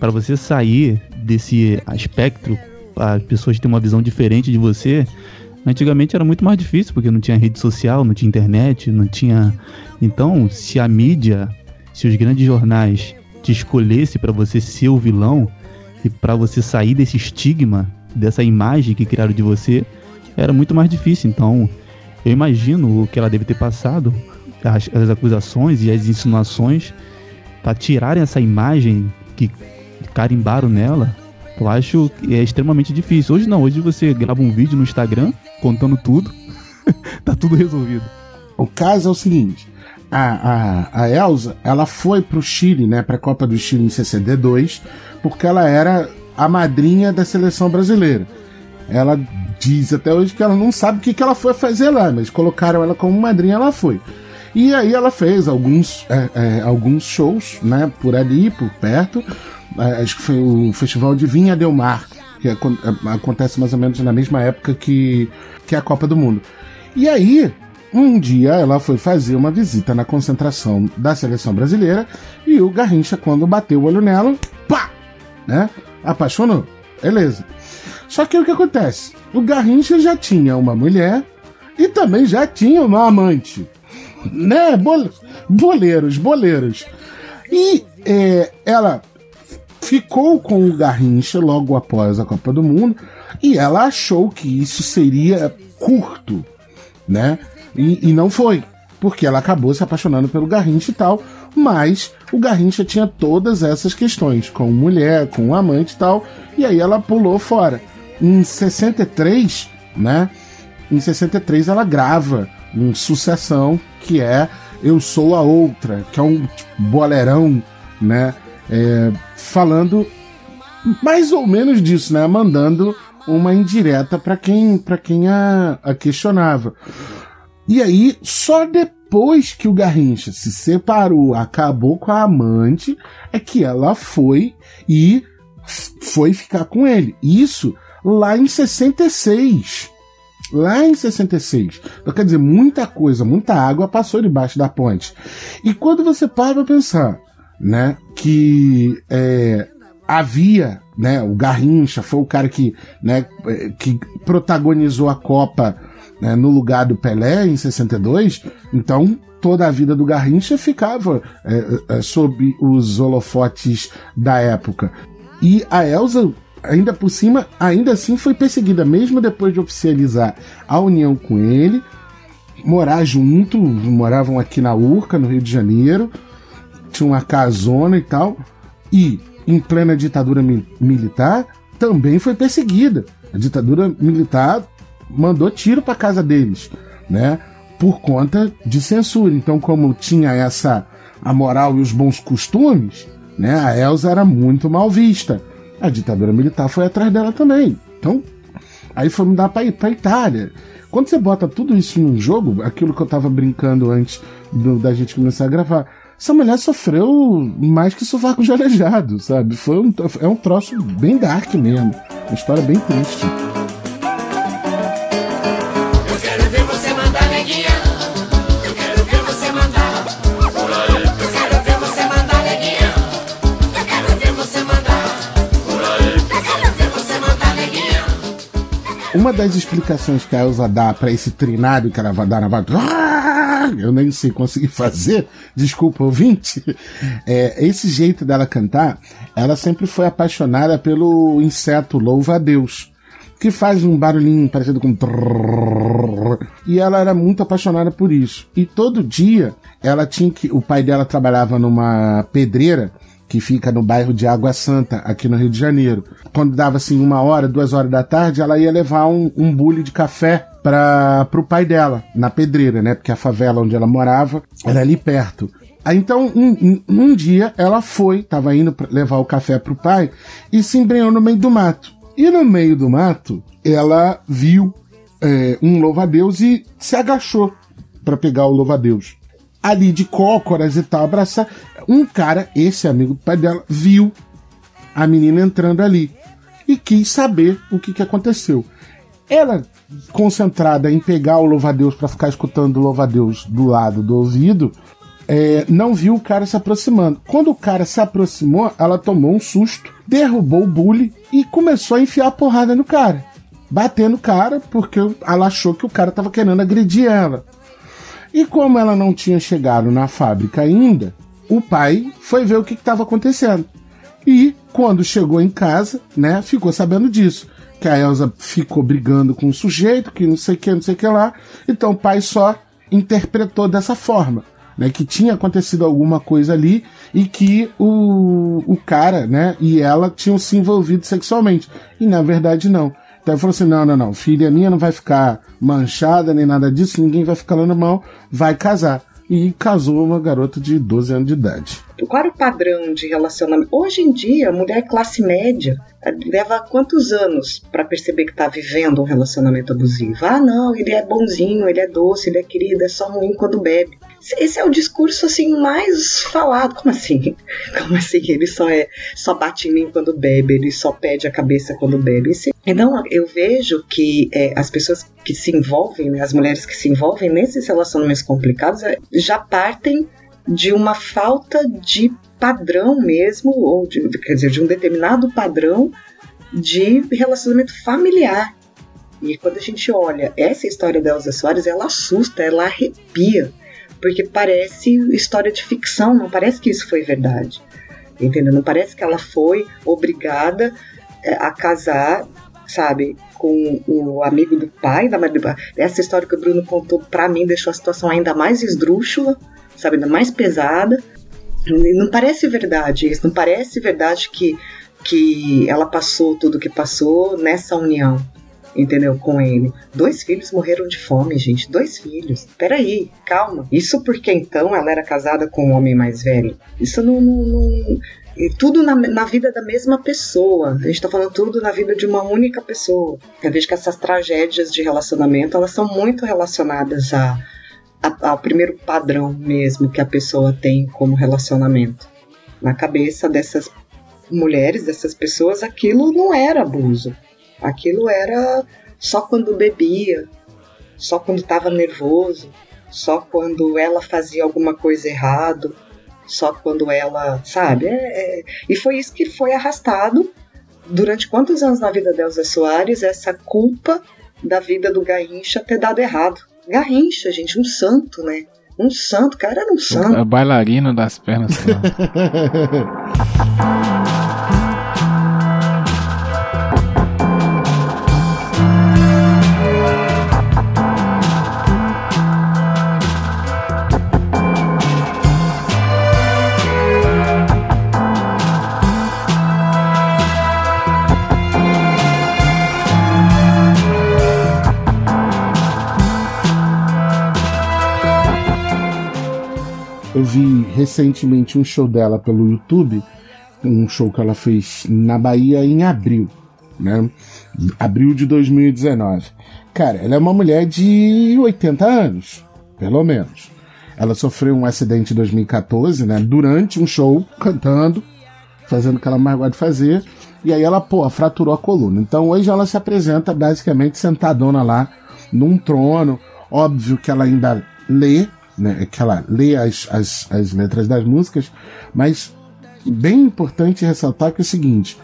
para você sair desse aspecto, as pessoas terem uma visão diferente de você, antigamente era muito mais difícil, porque não tinha rede social, não tinha internet, não tinha. Então, se a mídia, se os grandes jornais te escolhesse para você ser o vilão e para você sair desse estigma, dessa imagem que criaram de você, era muito mais difícil. Então, eu imagino o que ela deve ter passado, as, as acusações e as insinuações, para tirarem essa imagem que carimbaram nela. Eu acho que é extremamente difícil. Hoje não, hoje você grava um vídeo no Instagram contando tudo, (laughs) tá tudo resolvido. O caso é o seguinte: a, a, a Elsa, ela foi pro Chile, né, pra Copa do Chile em 62, porque ela era a madrinha da seleção brasileira. Ela diz até hoje que ela não sabe o que, que ela foi fazer lá, mas colocaram ela como madrinha, ela foi. E aí ela fez alguns, é, é, alguns shows, né, por ali, por perto. É, acho que foi o Festival de Vinha Del Mar, que é, acontece mais ou menos na mesma época que, que a Copa do Mundo. E aí, um dia ela foi fazer uma visita na concentração da seleção brasileira e o Garrincha, quando bateu o olho nela, pá! Né? Apaixonou. Beleza. Só que o que acontece? O Garrincha já tinha uma mulher e também já tinha uma amante. Né? Bol boleiros, boleiros. E é, ela ficou com o Garrincha logo após a Copa do Mundo e ela achou que isso seria curto, né? E, e não foi, porque ela acabou se apaixonando pelo Garrincha e tal, mas o Garrincha tinha todas essas questões, com mulher, com amante e tal, e aí ela pulou fora. Em 63, né? Em 63 ela grava um sucessão que é Eu Sou a Outra, que é um tipo, né? É, falando mais ou menos disso, né? Mandando uma indireta para quem, pra quem a, a questionava. E aí, só depois que o Garrincha se separou, acabou com a amante, é que ela foi e foi ficar com ele. Isso lá em 66. Lá em 66. Então, quer dizer, muita coisa, muita água passou debaixo da ponte. E quando você para pra pensar, né, que é, havia, né, o Garrincha foi o cara que, né, que protagonizou a Copa né, no lugar do Pelé em 62, então toda a vida do Garrincha ficava é, é, sob os holofotes da época. E a Elsa, ainda por cima, ainda assim foi perseguida, mesmo depois de oficializar a união com ele, morar junto, moravam aqui na Urca, no Rio de Janeiro, tinha uma casona e tal, e em plena ditadura mi militar, também foi perseguida. A ditadura militar mandou tiro para casa deles, né? Por conta de censura. Então, como tinha essa a moral e os bons costumes, né? A Elsa era muito mal vista. A ditadura militar foi atrás dela também. Então, aí foi mudar para para Itália. Quando você bota tudo isso num jogo, aquilo que eu tava brincando antes do, da gente começar a gravar, essa mulher sofreu mais que sovaco de aleijado, sabe? Foi um, é um troço bem dark mesmo. Uma história bem triste. Uma das explicações que a Elsa dá para esse trinário que ela vai dar na vaga. Eu nem sei conseguir fazer, desculpa ouvinte. É, esse jeito dela cantar, ela sempre foi apaixonada pelo inseto louva a Deus, que faz um barulhinho parecido com. E ela era muito apaixonada por isso. E todo dia ela tinha que. O pai dela trabalhava numa pedreira que fica no bairro de Água Santa, aqui no Rio de Janeiro. Quando dava assim uma hora, duas horas da tarde, ela ia levar um, um bule de café para o pai dela, na pedreira, né? Porque a favela onde ela morava era ali perto. Aí então, um, um- dia ela foi, tava indo levar o café pro pai e se embrenhou no meio do mato. E no meio do mato, ela viu é, um louva-a-Deus e se agachou para pegar o louva-a-Deus. Ali de cócoras e tal, abraçar. Um cara, esse amigo do pai dela, viu a menina entrando ali e quis saber o que, que aconteceu. Ela, concentrada em pegar o louva-a-Deus para ficar escutando o louva-a-Deus do lado do ouvido, é, não viu o cara se aproximando. Quando o cara se aproximou, ela tomou um susto, derrubou o bule e começou a enfiar a porrada no cara. Batendo o cara, porque ela achou que o cara estava querendo agredir ela. E como ela não tinha chegado na fábrica ainda, o pai foi ver o que estava acontecendo. E quando chegou em casa, né, ficou sabendo disso. Que a Elsa ficou brigando com o sujeito, que não sei o que, não sei o que lá. Então o pai só interpretou dessa forma. Né, que tinha acontecido alguma coisa ali e que o, o cara né, e ela tinham se envolvido sexualmente. E na verdade não. Então ele falou assim: não, não, não, filha minha não vai ficar manchada nem nada disso, ninguém vai ficar na mão, vai casar. E casou uma garota de 12 anos de idade. Qual era o padrão de relacionamento? Hoje em dia, a mulher classe média leva quantos anos para perceber que tá vivendo um relacionamento abusivo? Ah, não, ele é bonzinho, ele é doce, ele é querido, é só ruim quando bebe. Esse é o discurso assim mais falado. Como assim? (laughs) Como assim? Ele só é só bate em mim quando bebe, ele só pede a cabeça quando bebe. Então eu vejo que eh, as pessoas que se envolvem, né, as mulheres que se envolvem nesses relacionamentos complicados, eh, já partem de uma falta de padrão mesmo, ou de, quer dizer, de um determinado padrão de relacionamento familiar. E quando a gente olha essa história da Elza Soares, ela assusta, ela arrepia, porque parece história de ficção, não parece que isso foi verdade. Entendeu? Não parece que ela foi obrigada eh, a casar, sabe, com o amigo do pai da Maria. Essa história que o Bruno contou pra mim deixou a situação ainda mais esdrúxula, sabe, ainda mais pesada. Não parece verdade isso, não parece verdade que, que ela passou tudo que passou nessa união. Entendeu? Com ele. Dois filhos morreram de fome, gente. Dois filhos. Peraí, calma. Isso porque então ela era casada com um homem mais velho? Isso não. não, não... Tudo na, na, vida da mesma pessoa. A gente tá falando tudo na vida de uma única pessoa. Eu vejo que essas tragédias de relacionamento, elas são muito relacionadas a, a, ao primeiro padrão mesmo que a pessoa tem como relacionamento. Na cabeça dessas mulheres, dessas pessoas, aquilo não era abuso. Aquilo era só quando bebia, só quando estava nervoso, só quando ela fazia alguma coisa errado, só quando ela, sabe? É, é, e foi isso que foi arrastado durante quantos anos na vida da Elza Soares essa culpa da vida do Garrincha ter dado errado. Garrincha, gente, um santo, né? Um santo, o cara era um santo. É bailarino das pernas. (laughs) Eu vi recentemente um show dela pelo YouTube, um show que ela fez na Bahia em abril, né? Abril de 2019. Cara, ela é uma mulher de 80 anos, pelo menos. Ela sofreu um acidente em 2014, né? Durante um show, cantando, fazendo o que ela mais gosta de fazer. E aí ela, pô, fraturou a coluna. Então hoje ela se apresenta basicamente sentadona lá num trono. Óbvio que ela ainda lê, né? Que ela lê as, as, as letras das músicas, mas bem importante ressaltar que é o seguinte,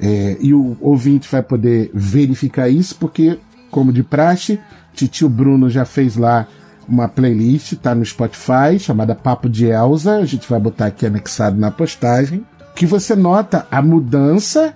é, e o ouvinte vai poder verificar isso, porque, como de praxe, Titio Bruno já fez lá uma playlist, tá no Spotify, chamada Papo de Elsa, a gente vai botar aqui anexado na postagem, que você nota a mudança,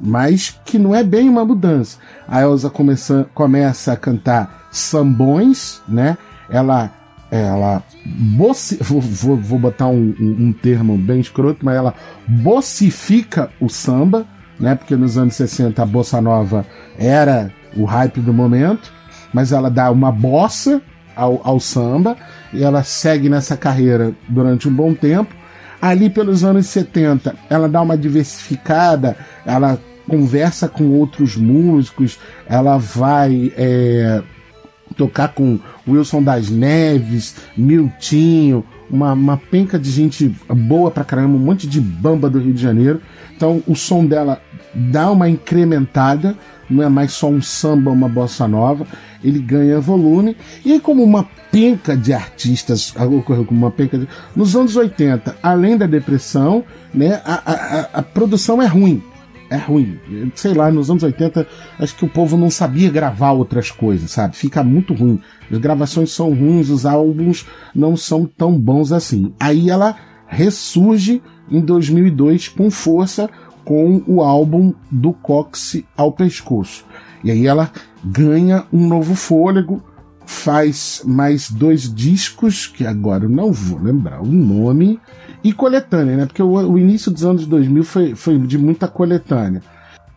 mas que não é bem uma mudança. A Elsa começa, começa a cantar sambões, né? Ela ela boci, (laughs) vou, vou, vou botar um, um, um, termo bem escroto, mas ela bossifica o samba, né? Porque nos anos 60 a bossa nova era o hype do momento, mas ela dá uma bossa ao, ao samba e ela segue nessa carreira durante um bom tempo. Ali pelos anos 70, ela dá uma diversificada, ela conversa com outros músicos, ela vai é, tocar com Wilson das Neves, Miltinho, uma, uma penca de gente boa pra caramba, um monte de bamba do Rio de Janeiro. Então o som dela dá uma incrementada, não é mais só um samba, uma bossa nova, ele ganha volume. E aí, como uma penca de artistas ocorreu como uma penca de... Nos anos 80, além da depressão, né, a, a, a produção é ruim é ruim. Sei lá, nos anos 80, acho que o povo não sabia gravar outras coisas, sabe? Fica muito ruim. As gravações são ruins, os álbuns não são tão bons assim. Aí ela ressurge em 2002 com força com o álbum do Cox ao pescoço. E aí ela ganha um novo fôlego, faz mais dois discos, que agora eu não vou lembrar o nome, e coletânea, né? Porque o, o, início dos anos 2000 foi, foi de muita coletânea.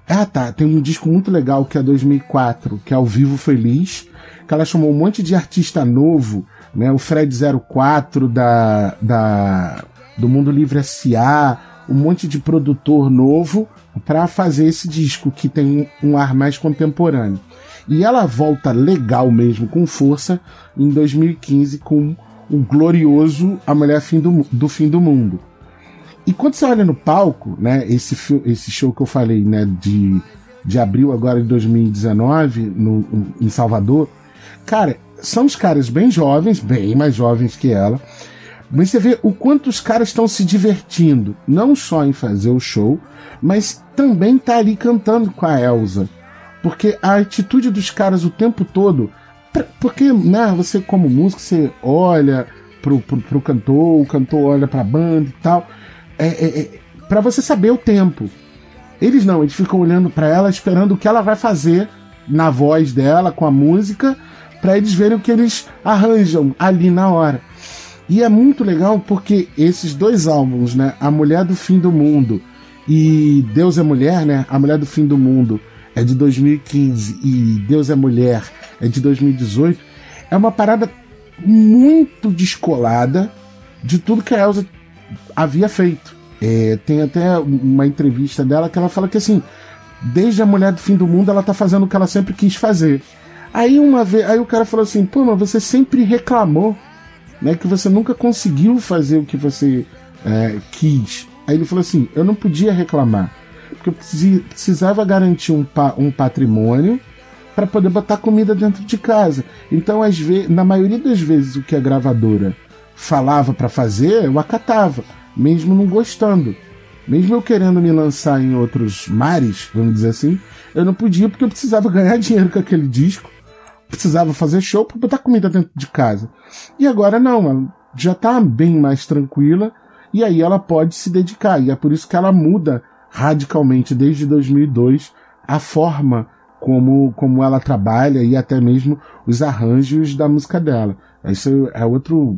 Ah, tá. Tem um disco muito legal que é 2004, que é Ao Vivo Feliz, que ela chamou um monte de artista novo, né? O Fred 04 da, da, do Mundo Livre S.A., um monte de produtor novo para fazer esse disco que tem um ar mais contemporâneo. E ela volta legal mesmo, com força, em 2015 com o glorioso A Mulher fim do, do Fim do Mundo. E quando você olha no palco, né, esse, esse show que eu falei, né, de, de abril agora de 2019, no, em Salvador, cara, são os caras bem jovens, bem mais jovens que ela, mas você vê o quanto os caras estão se divertindo, não só em fazer o show, mas também tá ali cantando com a Elsa. Porque a atitude dos caras o tempo todo porque, né, você como músico, você olha pro, pro, pro cantor, o cantor olha pra banda e tal. É, é, é para você saber o tempo. Eles não, eles ficam olhando para ela, esperando o que ela vai fazer na voz dela, com a música, para eles verem o que eles arranjam ali na hora. E é muito legal porque esses dois álbuns, né, A Mulher do Fim do Mundo e Deus é Mulher, né, A Mulher do Fim do Mundo, é de 2015 e Deus é Mulher é de 2018, é uma parada muito descolada de tudo que a Elsa havia feito. É, tem até uma entrevista dela que ela fala que assim, desde a Mulher do Fim do Mundo ela tá fazendo o que ela sempre quis fazer. Aí uma vez, aí o cara falou assim, pô, mas você sempre reclamou, né, que você nunca conseguiu fazer o que você é, quis. Aí ele falou assim, eu não podia reclamar, porque eu preci- precisava garantir um, pa- um patrimônio para poder botar comida dentro de casa. Então, às vezes, na maioria das vezes, o que a gravadora falava para fazer, eu acatava, mesmo não gostando. Mesmo eu querendo me lançar em outros mares, vamos dizer assim, eu não podia porque eu precisava ganhar (laughs) dinheiro com aquele disco, precisava fazer show para botar comida dentro de casa. E agora não, ela já tá bem mais tranquila e aí ela pode se dedicar. E é por isso que ela muda radicalmente desde 2002 a forma como, como ela trabalha e até mesmo os arranjos da música dela. Isso é outro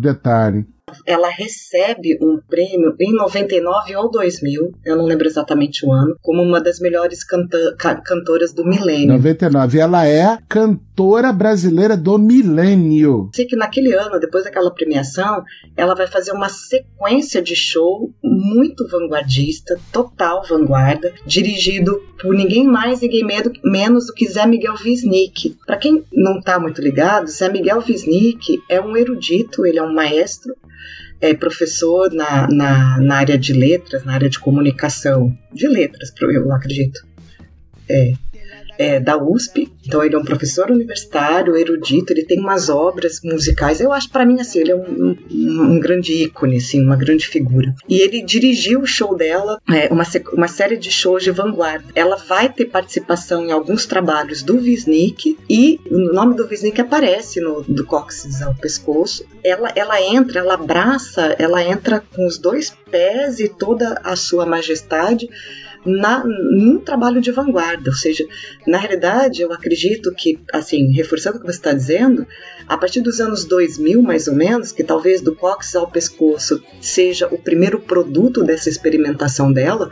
detalhe. Ela recebe um prêmio em 99 ou 2000, eu não lembro exatamente o ano, como uma das melhores canta ca- cantoras do milênio. 99. Ela é cantora brasileira do milênio. Sei que naquele ano, depois daquela premiação, ela vai fazer uma sequência de show muito vanguardista, total vanguarda, dirigido por ninguém mais, ninguém medo- menos do que Zé Miguel Wisnik. Para quem não tá muito ligado, Zé Miguel Wisnik é um erudito, ele é um maestro, é professor na, na, na área de letras, na área de comunicação, de letras, eu acredito. É, é, da USP, então ele é um professor universitário, erudito, ele tem umas obras musicais. Eu acho, para mim, assim, ele é um, um, um grande ícone, assim, uma grande figura. E ele dirigiu o show dela, é, uma, uma série de shows de vanguarda. Ela vai ter participação em alguns trabalhos do Wisnik e o nome do Wisnik aparece no do cóccix ao pescoço. Ela, ela entra, ela abraça, ela entra com os dois pés e toda a sua majestade na, num trabalho de vanguarda, ou seja, na realidade, eu acredito que, assim, reforçando o que você está dizendo, a partir dos anos 2000, mais ou menos, que talvez do cóccix ao pescoço seja o primeiro produto dessa experimentação dela,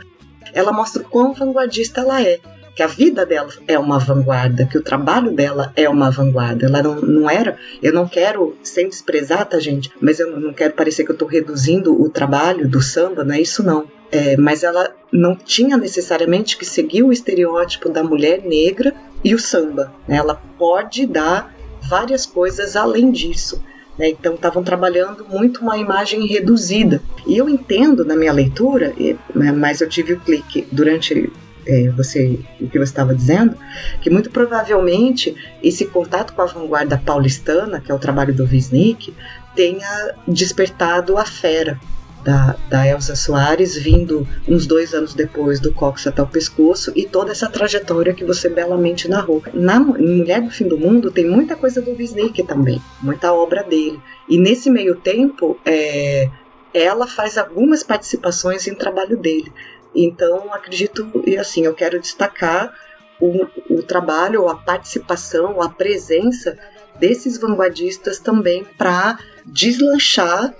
ela mostra o quão vanguardista ela é. Que a vida dela é uma vanguarda, que o trabalho dela é uma vanguarda. Ela não, não era. Eu não quero, sem desprezar, tá, gente? Mas eu não quero parecer que eu estou reduzindo o trabalho do samba, não é isso não. É, mas ela não tinha necessariamente que seguir o estereótipo da mulher negra e o samba. né? Ela pode dar várias coisas além disso. né? Então estavam trabalhando muito uma imagem reduzida. E eu entendo na minha leitura, né, mas eu tive o clique durante é, você, o que você estava dizendo, que muito provavelmente esse contato com a vanguarda paulistana, que é o trabalho do Wisnik, tenha despertado a fera da, da Elza Soares, vindo uns dois anos depois do Cox até o pescoço, e toda essa trajetória que você belamente narrou. Na Mulher do Fim do Mundo tem muita coisa do Wisnik também, muita obra dele. E nesse meio tempo, é, ela faz algumas participações em trabalho dele. Então, acredito, e assim, eu quero destacar o, o trabalho, a participação, a presença desses vanguardistas também para deslanchar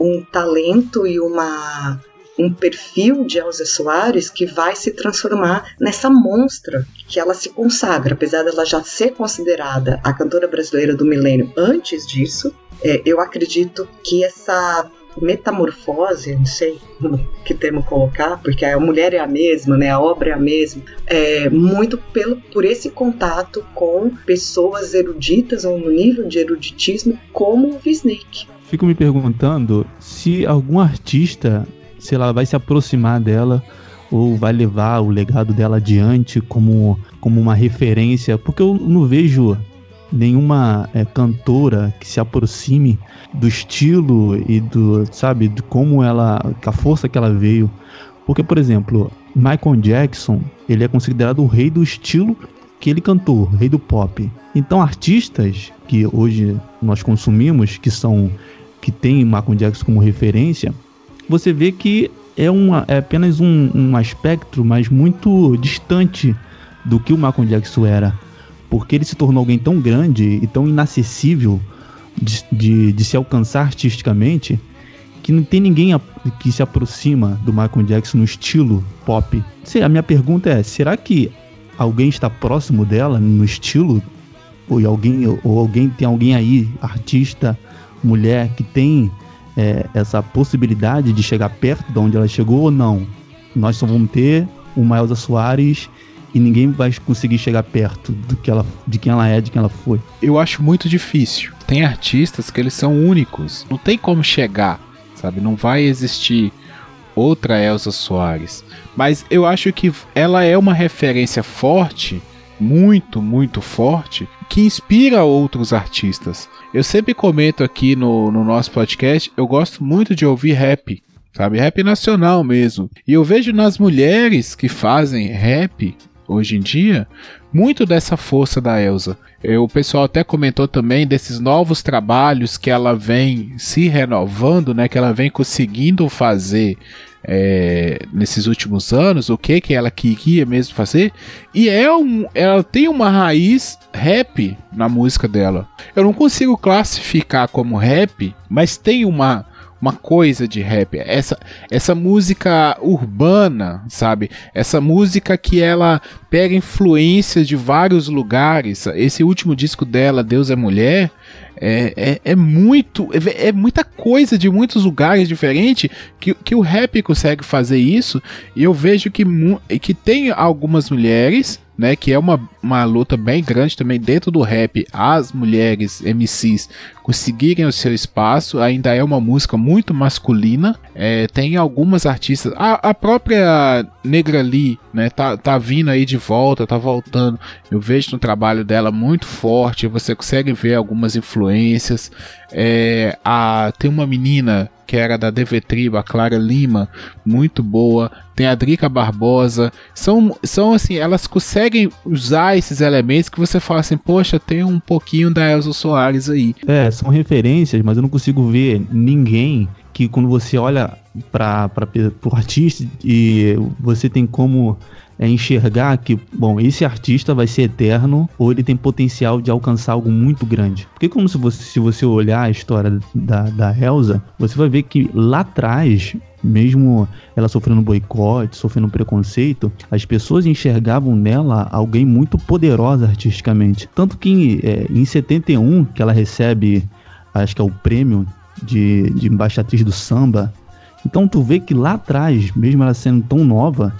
um talento e uma um perfil de Elza Soares que vai se transformar nessa monstra que ela se consagra, apesar dela já ser considerada a cantora brasileira do milênio antes disso. é, eu acredito que essa metamorfose, não sei (laughs) que termo colocar, porque a mulher é a mesma, né, a obra é a mesma, é muito pelo por esse contato com pessoas eruditas ou no nível de eruditismo como o Wisnik. Fico me perguntando se algum artista, sei lá, vai se aproximar dela ou vai levar o legado dela adiante como, como uma referência, porque eu não vejo nenhuma é, cantora que se aproxime do estilo e do, sabe, de como ela, a força que ela veio. Porque, por exemplo, Michael Jackson, ele é considerado o rei do estilo que ele cantou, o rei do pop. Então, artistas que hoje nós consumimos, que são que tem Michael Jackson como referência, você vê que é, uma, é apenas um, um aspecto, mas muito distante do que o Michael Jackson era. Porque ele se tornou alguém tão grande e tão inacessível de, de, de se alcançar artisticamente que não tem ninguém que se aproxima do Michael Jackson no estilo pop. A minha pergunta é: será que alguém está próximo dela no estilo? Ou alguém, ou alguém tem alguém aí, artista, mulher, que tem é, essa possibilidade de chegar perto de onde ela chegou ou não? Nós só vamos ter uma Elza Soares e ninguém vai conseguir chegar perto do que ela, de quem ela é, de quem ela foi. Eu acho muito difícil. Tem artistas que eles são únicos. Não tem como chegar, sabe? Não vai existir outra Elza Soares. Mas eu acho que ela é uma referência forte, muito, muito forte, que inspira outros artistas. Eu sempre comento aqui no, no nosso podcast, eu gosto muito de ouvir rap sabe? Rap nacional mesmo. E eu vejo nas mulheres que fazem rap hoje em dia muito dessa força da Elsa. O pessoal até comentou também desses novos trabalhos que ela vem se renovando, né? Que ela vem conseguindo fazer é, nesses últimos anos, o que que ela queria mesmo fazer. E é um, ela tem uma raiz rap na música dela. Eu não consigo classificar como rap, mas tem uma uma coisa de rap. Essa, essa música urbana, sabe? Essa música que ela pega influências de vários lugares. Esse último disco dela, Deus é Mulher, é, é, é muito. É, é, muita coisa de muitos lugares diferentes que, que o rap consegue fazer isso. E eu vejo que, que tem algumas mulheres né, que é uma, uma luta bem grande também dentro do rap, as mulheres MCs conseguirem o seu espaço, ainda é uma música muito masculina, é, tem algumas artistas, a, a própria Negra Lee, né, tá, tá vindo aí de volta, tá voltando, eu vejo no trabalho dela muito forte, você consegue ver algumas influências, é, a, tem uma menina que era da DV Tribo, a Clara Lima, muito boa. Tem a Drica Barbosa. São, são assim, elas conseguem usar esses elementos que você fala assim, poxa, tem um pouquinho da Elza Soares aí. É, são referências, mas eu não consigo ver ninguém que quando você olha para o artista e você tem como é enxergar que, bom, esse artista vai ser eterno ou ele tem potencial de alcançar algo muito grande. Porque como se você, se você olhar a história da, da Elsa, você vai ver que lá atrás, mesmo ela sofrendo boicote, sofrendo preconceito, as pessoas enxergavam nela alguém muito poderosa artisticamente. Tanto que é, em 71, que ela recebe, acho que é o prêmio de, de embaixatriz do samba, então tu vê que lá atrás, mesmo ela sendo tão nova,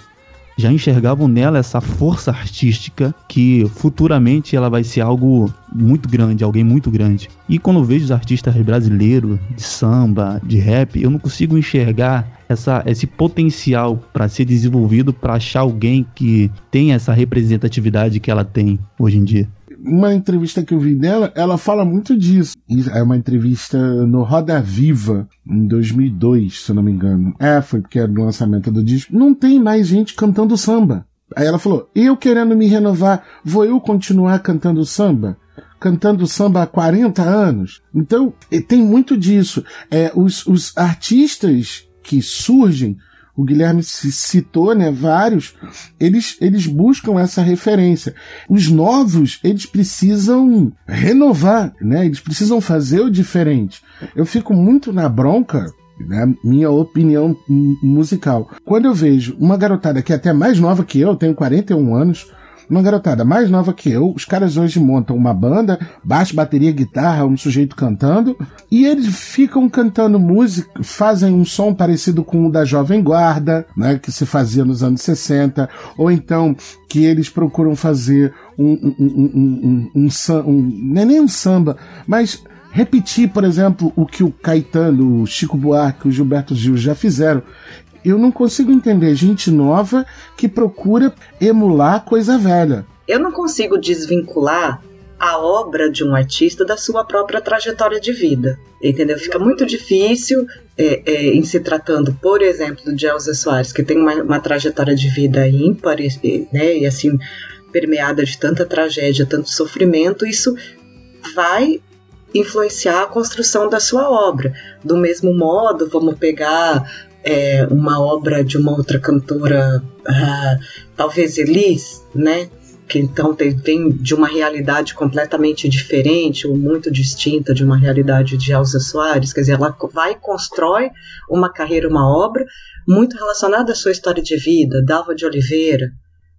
já enxergavam nela essa força artística que futuramente ela vai ser algo muito grande, alguém muito grande. E quando eu vejo os artistas brasileiros de samba, de rap, eu não consigo enxergar essa, esse potencial para ser desenvolvido para achar alguém que tem essa representatividade que ela tem hoje em dia uma entrevista que eu vi dela, ela fala muito disso. É uma entrevista no Roda Viva, em 2002, se eu não me engano. É, foi porque era do lançamento do disco. Não tem mais gente cantando samba. Aí ela falou: eu querendo me renovar, vou eu continuar cantando samba? Cantando samba há 40 anos? Então, tem muito disso. É, os, os artistas que surgem o Guilherme citou, né, vários, eles, eles buscam essa referência. Os novos, eles precisam renovar, né, eles precisam fazer o diferente. Eu fico muito na bronca né, minha opinião musical. Quando eu vejo uma garotada que é até mais nova que eu, tenho 41 anos, uma garotada mais nova que eu, os caras hoje montam uma banda, baixo, bateria, guitarra, um sujeito cantando, e eles ficam cantando música, fazem um som parecido com o da Jovem Guarda, né, que se fazia nos anos 60, ou então que eles procuram fazer um, um, um, um, um, não é nem um samba, mas repetir, por exemplo, o que o Caetano, o Chico Buarque, o Gilberto Gil já fizeram eu não consigo entender gente nova que procura emular coisa velha. Eu não consigo desvincular a obra de um artista da sua própria trajetória de vida. Entendeu? Fica muito difícil é, é, em se tratando, por exemplo, de Elza Soares, que tem uma, uma trajetória de vida ímpar, né? E assim, permeada de tanta tragédia, tanto sofrimento, isso vai influenciar a construção da sua obra. Do mesmo modo, vamos pegar é, uma obra de uma outra cantora, uh, talvez Elis, né? Que então vem de uma realidade completamente diferente ou muito distinta de uma realidade de Elza Soares. Quer dizer, ela vai e constrói uma carreira, uma obra muito relacionada à sua história de vida, Dalva de Oliveira,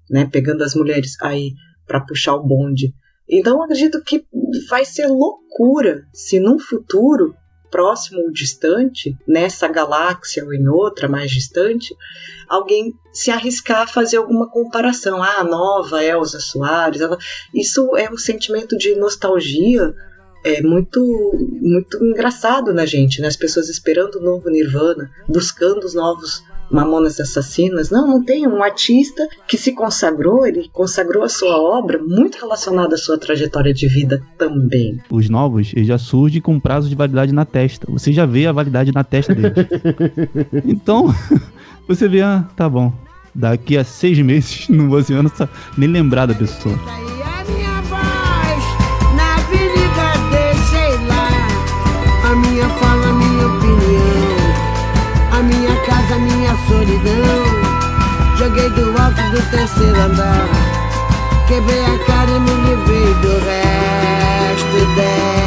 né? Pegando as mulheres aí para puxar o bonde. Então acredito que vai ser loucura se num futuro próximo ou distante, nessa galáxia ou em outra mais distante, alguém se arriscar a fazer alguma comparação. Ah, nova Elsa Soares. ela- Isso é um sentimento de nostalgia é muito muito engraçado na gente, né? As pessoas esperando o novo Nirvana, buscando os novos Mamonas Assassinas. Não, não tem um artista que se consagrou, ele consagrou a sua obra muito relacionada à sua trajetória de vida também. Os novos, já surgem com prazo de validade na testa. Você já vê a validade na testa deles. (laughs) então, (laughs) você vê, ah, tá bom. Daqui a seis meses, (laughs) não vou nem lembrar da pessoa. Joguei do alto do terceiro andar. Quebrei a cara e me livrei do resto dessa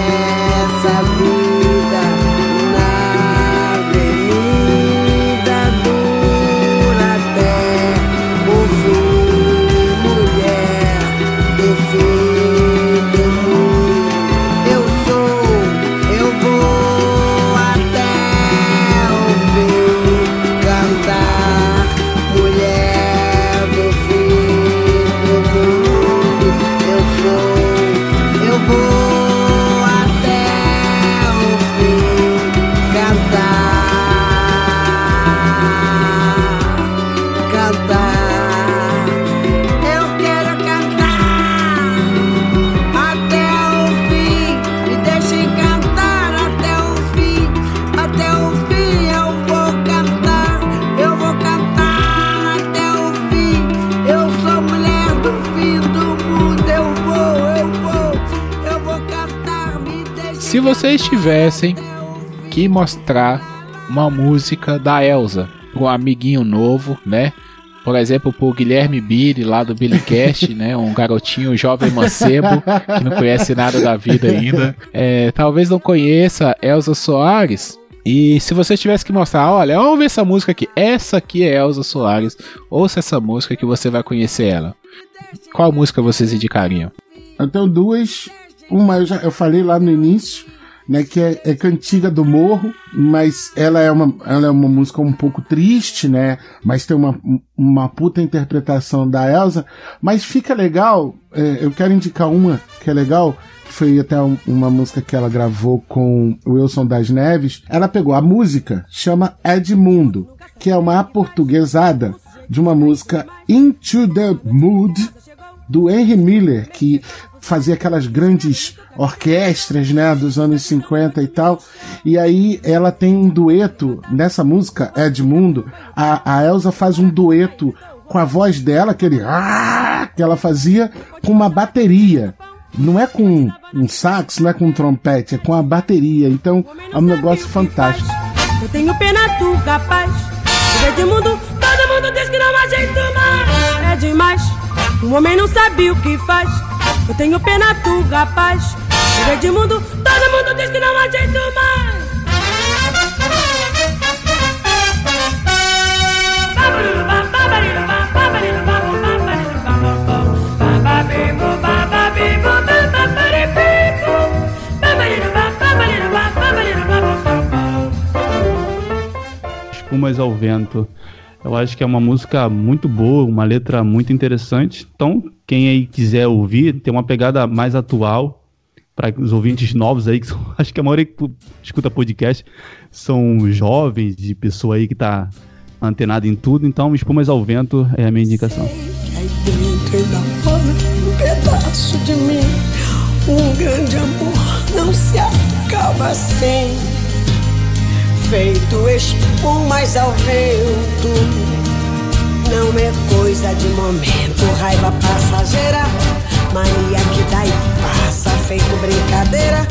tivessem que mostrar uma música da Elsa para um amiguinho novo, né? Por exemplo, pro Guilherme Billy lá do Billy Cast, (laughs) né? Um garotinho jovem mancebo que não conhece nada da vida ainda. É, talvez não conheça Elsa Soares. E se você tivesse que mostrar, olha, ouve essa música aqui. Essa aqui é Elsa Soares. Ouça essa música que você vai conhecer ela. Qual música vocês indicariam? Eu tenho duas. Uma eu, já, eu falei lá no início, né? Que é, é Cantiga do Morro, mas ela é, uma, ela é uma música um pouco triste, né? Mas tem uma, uma puta interpretação da Elsa. Mas fica legal, é, eu quero indicar uma que é legal, que foi até um- uma música que ela gravou com o Wilson das Neves. Ela pegou a música, chama Edmundo, que é uma aportuguesada de uma música Into the Mood do Henry Miller, que fazia aquelas grandes orquestras, né, dos anos 50 e tal. E aí ela tem um dueto nessa música, Edmundo, a, a Elsa faz um dueto com a voz dela, aquele ah, que ela fazia, com uma bateria. Não é com um sax, não é com um trompete, é com a bateria. Então é um negócio fantástico. Eu tenho pena tu capaz Viver de mundo, todo mundo diz que não há jeito mais É demais, um homem não sabe o que faz. Eu tenho pena tu capaz Viver de mundo, todo mundo diz que não há jeito mais. Espumas ao Vento. Eu acho que é uma música muito boa, uma letra muito interessante. Então, quem aí quiser ouvir, tem uma pegada mais atual para os ouvintes novos aí, que são- (laughs) acho que a maioria que escuta podcast são jovens, de pessoa aí que tá antenada em tudo. Então, Espumas ao Vento é a minha indicação. Um pedaço de mim. Um grande amor não se acaba. Feito espumas ao vento. Não é coisa de momento, raiva passageira. Mania que e passa, feito brincadeira.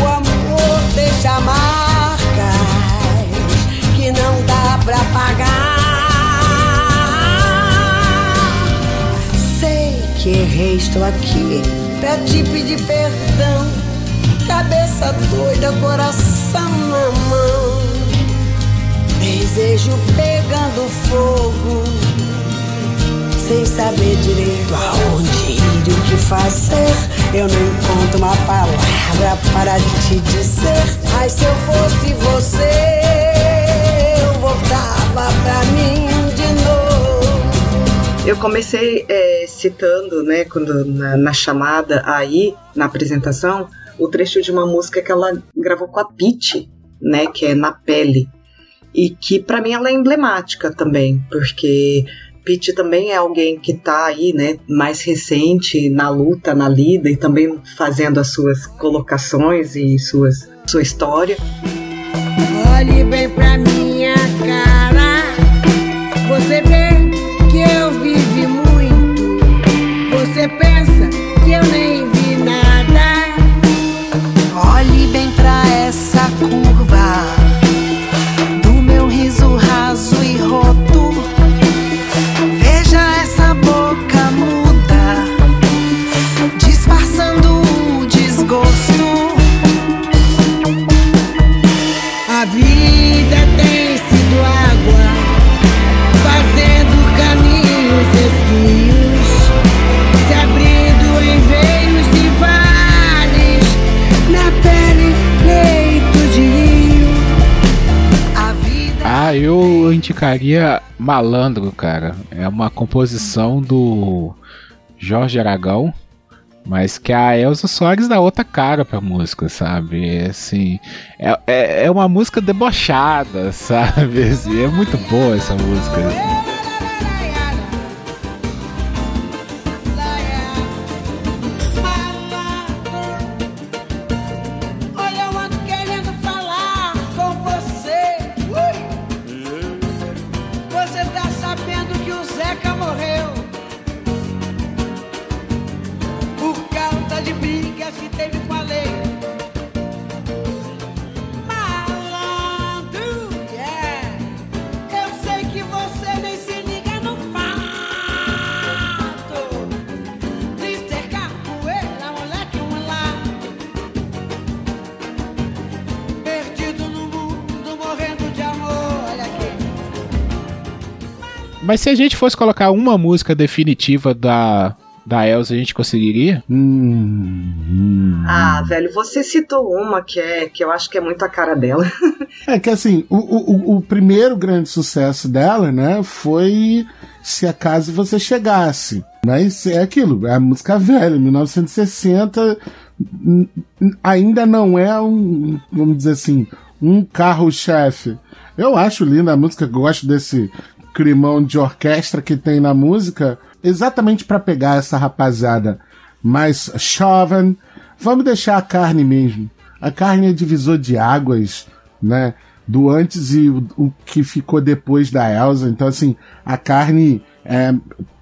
O amor deixa marcas que não dá pra pagar. Sei que errei, estou aqui pra te pedir perdão. Cabeça doida, coração na mão. Desejo pegando fogo. sem saber direito aonde ir e o que fazer. Eu não encontro uma palavra para te dizer. Mas se eu fosse você, eu voltava pra mim de novo. Eu comecei é, citando, né, quando na, na chamada aí, na apresentação, o trecho de uma música que ela gravou com a Pitty, né, que é Na Pele. E que pra mim ela é emblemática também, porque Pitty também é alguém que tá aí, né, mais recente na luta, na lida e também fazendo as suas colocações e suas, sua história. Olhe bem pra minha cara. Você vê Malandro, cara. É uma composição do Jorge Aragão, mas que a Elza Soares dá outra cara pra música, sabe? É, assim, é, é, é uma música debochada, (laughs) sabe? Assim, é muito boa essa música. Se a gente fosse colocar uma música definitiva da, da Elza, a gente conseguiria? Hum, hum. Ah, velho, você citou uma que é que eu acho que é muito a cara dela. (laughs) É que assim, o, o, o primeiro grande sucesso dela, né, foi Se Acaso Você Chegasse. Mas é aquilo, é a música velha, 1960, n- n- ainda não é um, vamos dizer assim, um carro-chefe. Eu acho linda a música, gosto desse climão de orquestra que tem na música, exatamente para pegar essa rapaziada mais jovem. Vamos deixar a carne mesmo. A carne é divisor de águas, né? Do antes e o, que ficou depois da Elsa. Então, assim, a carne é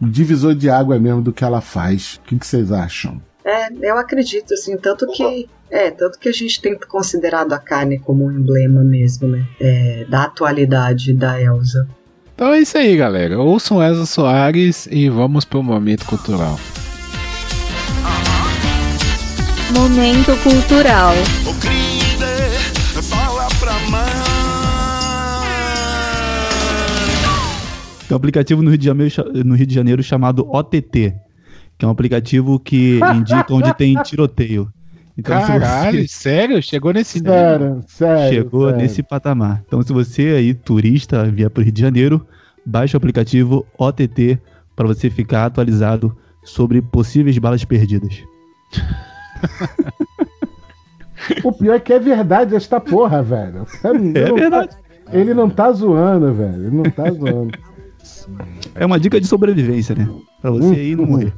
divisor de água mesmo do que ela faz. O que, que vocês acham? É, eu acredito, assim, tanto que. É, tanto que a gente tem considerado a carne como um emblema mesmo, né? É, da atualidade da Elsa. Então é isso aí, galera. Ouçam Elza Soares e vamos pro momento cultural. Momento cultural. Ô Cride, fala pra mãe. Tem um aplicativo no Rio de Janeiro, no Rio de Janeiro chamado OTT, que é um aplicativo que indica onde tem tiroteio. Então, Caralho, você (laughs) sério? Chegou nesse nível? Sério, sério. chegou sério. nesse patamar. Então, se você aí, turista, vier para o Rio de Janeiro, baixe o aplicativo OTT para você ficar atualizado sobre possíveis balas perdidas. (laughs) O pior é que é verdade esta porra, velho. Ele É não tá- verdade. ele não tá zoando, velho. Ele não tá zoando. É uma dica de sobrevivência, né? Pra você aí não morrer.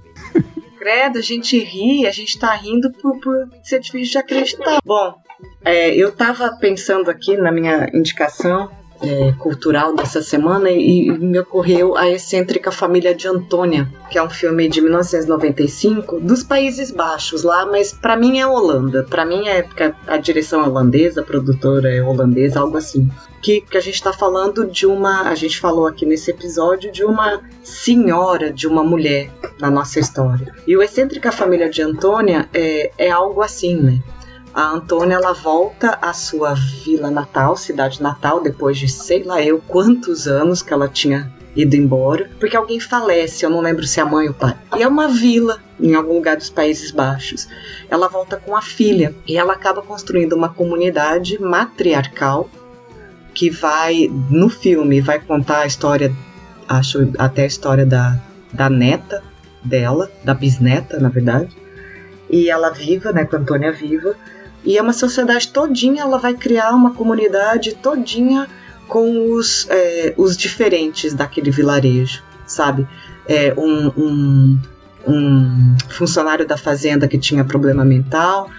Credo, a gente ri, a gente tá rindo por, por ser difícil de acreditar. Bom, é, eu tava pensando aqui na minha indicação é, cultural dessa semana e, e me ocorreu a excêntrica família de Antônia, que é um filme de 1995 dos Países Baixos lá, mas pra mim é Holanda. Pra mim é porque a direção é holandesa, a produtora é holandesa, algo assim. Que, que a gente tá falando de uma. A gente falou aqui nesse episódio de uma senhora, de uma mulher na nossa história. E o Excêntrica Família de Antônia é, é algo assim, né? A Antônia ela volta à sua vila natal, cidade natal, depois de sei lá eu quantos anos que ela tinha ido embora, porque alguém falece, eu não lembro se é a mãe ou o pai. E é uma vila em algum lugar dos Países Baixos. Ela volta com a filha e ela acaba construindo uma comunidade matriarcal que vai no filme vai contar a história, acho até a história da, da neta dela, da bisneta, na verdade. E ela viva, né, com a Antônia viva. E é uma sociedade todinha, ela vai criar uma comunidade todinha com os, é, os diferentes daquele vilarejo, sabe? É, um, um, um funcionário da fazenda que tinha problema mental,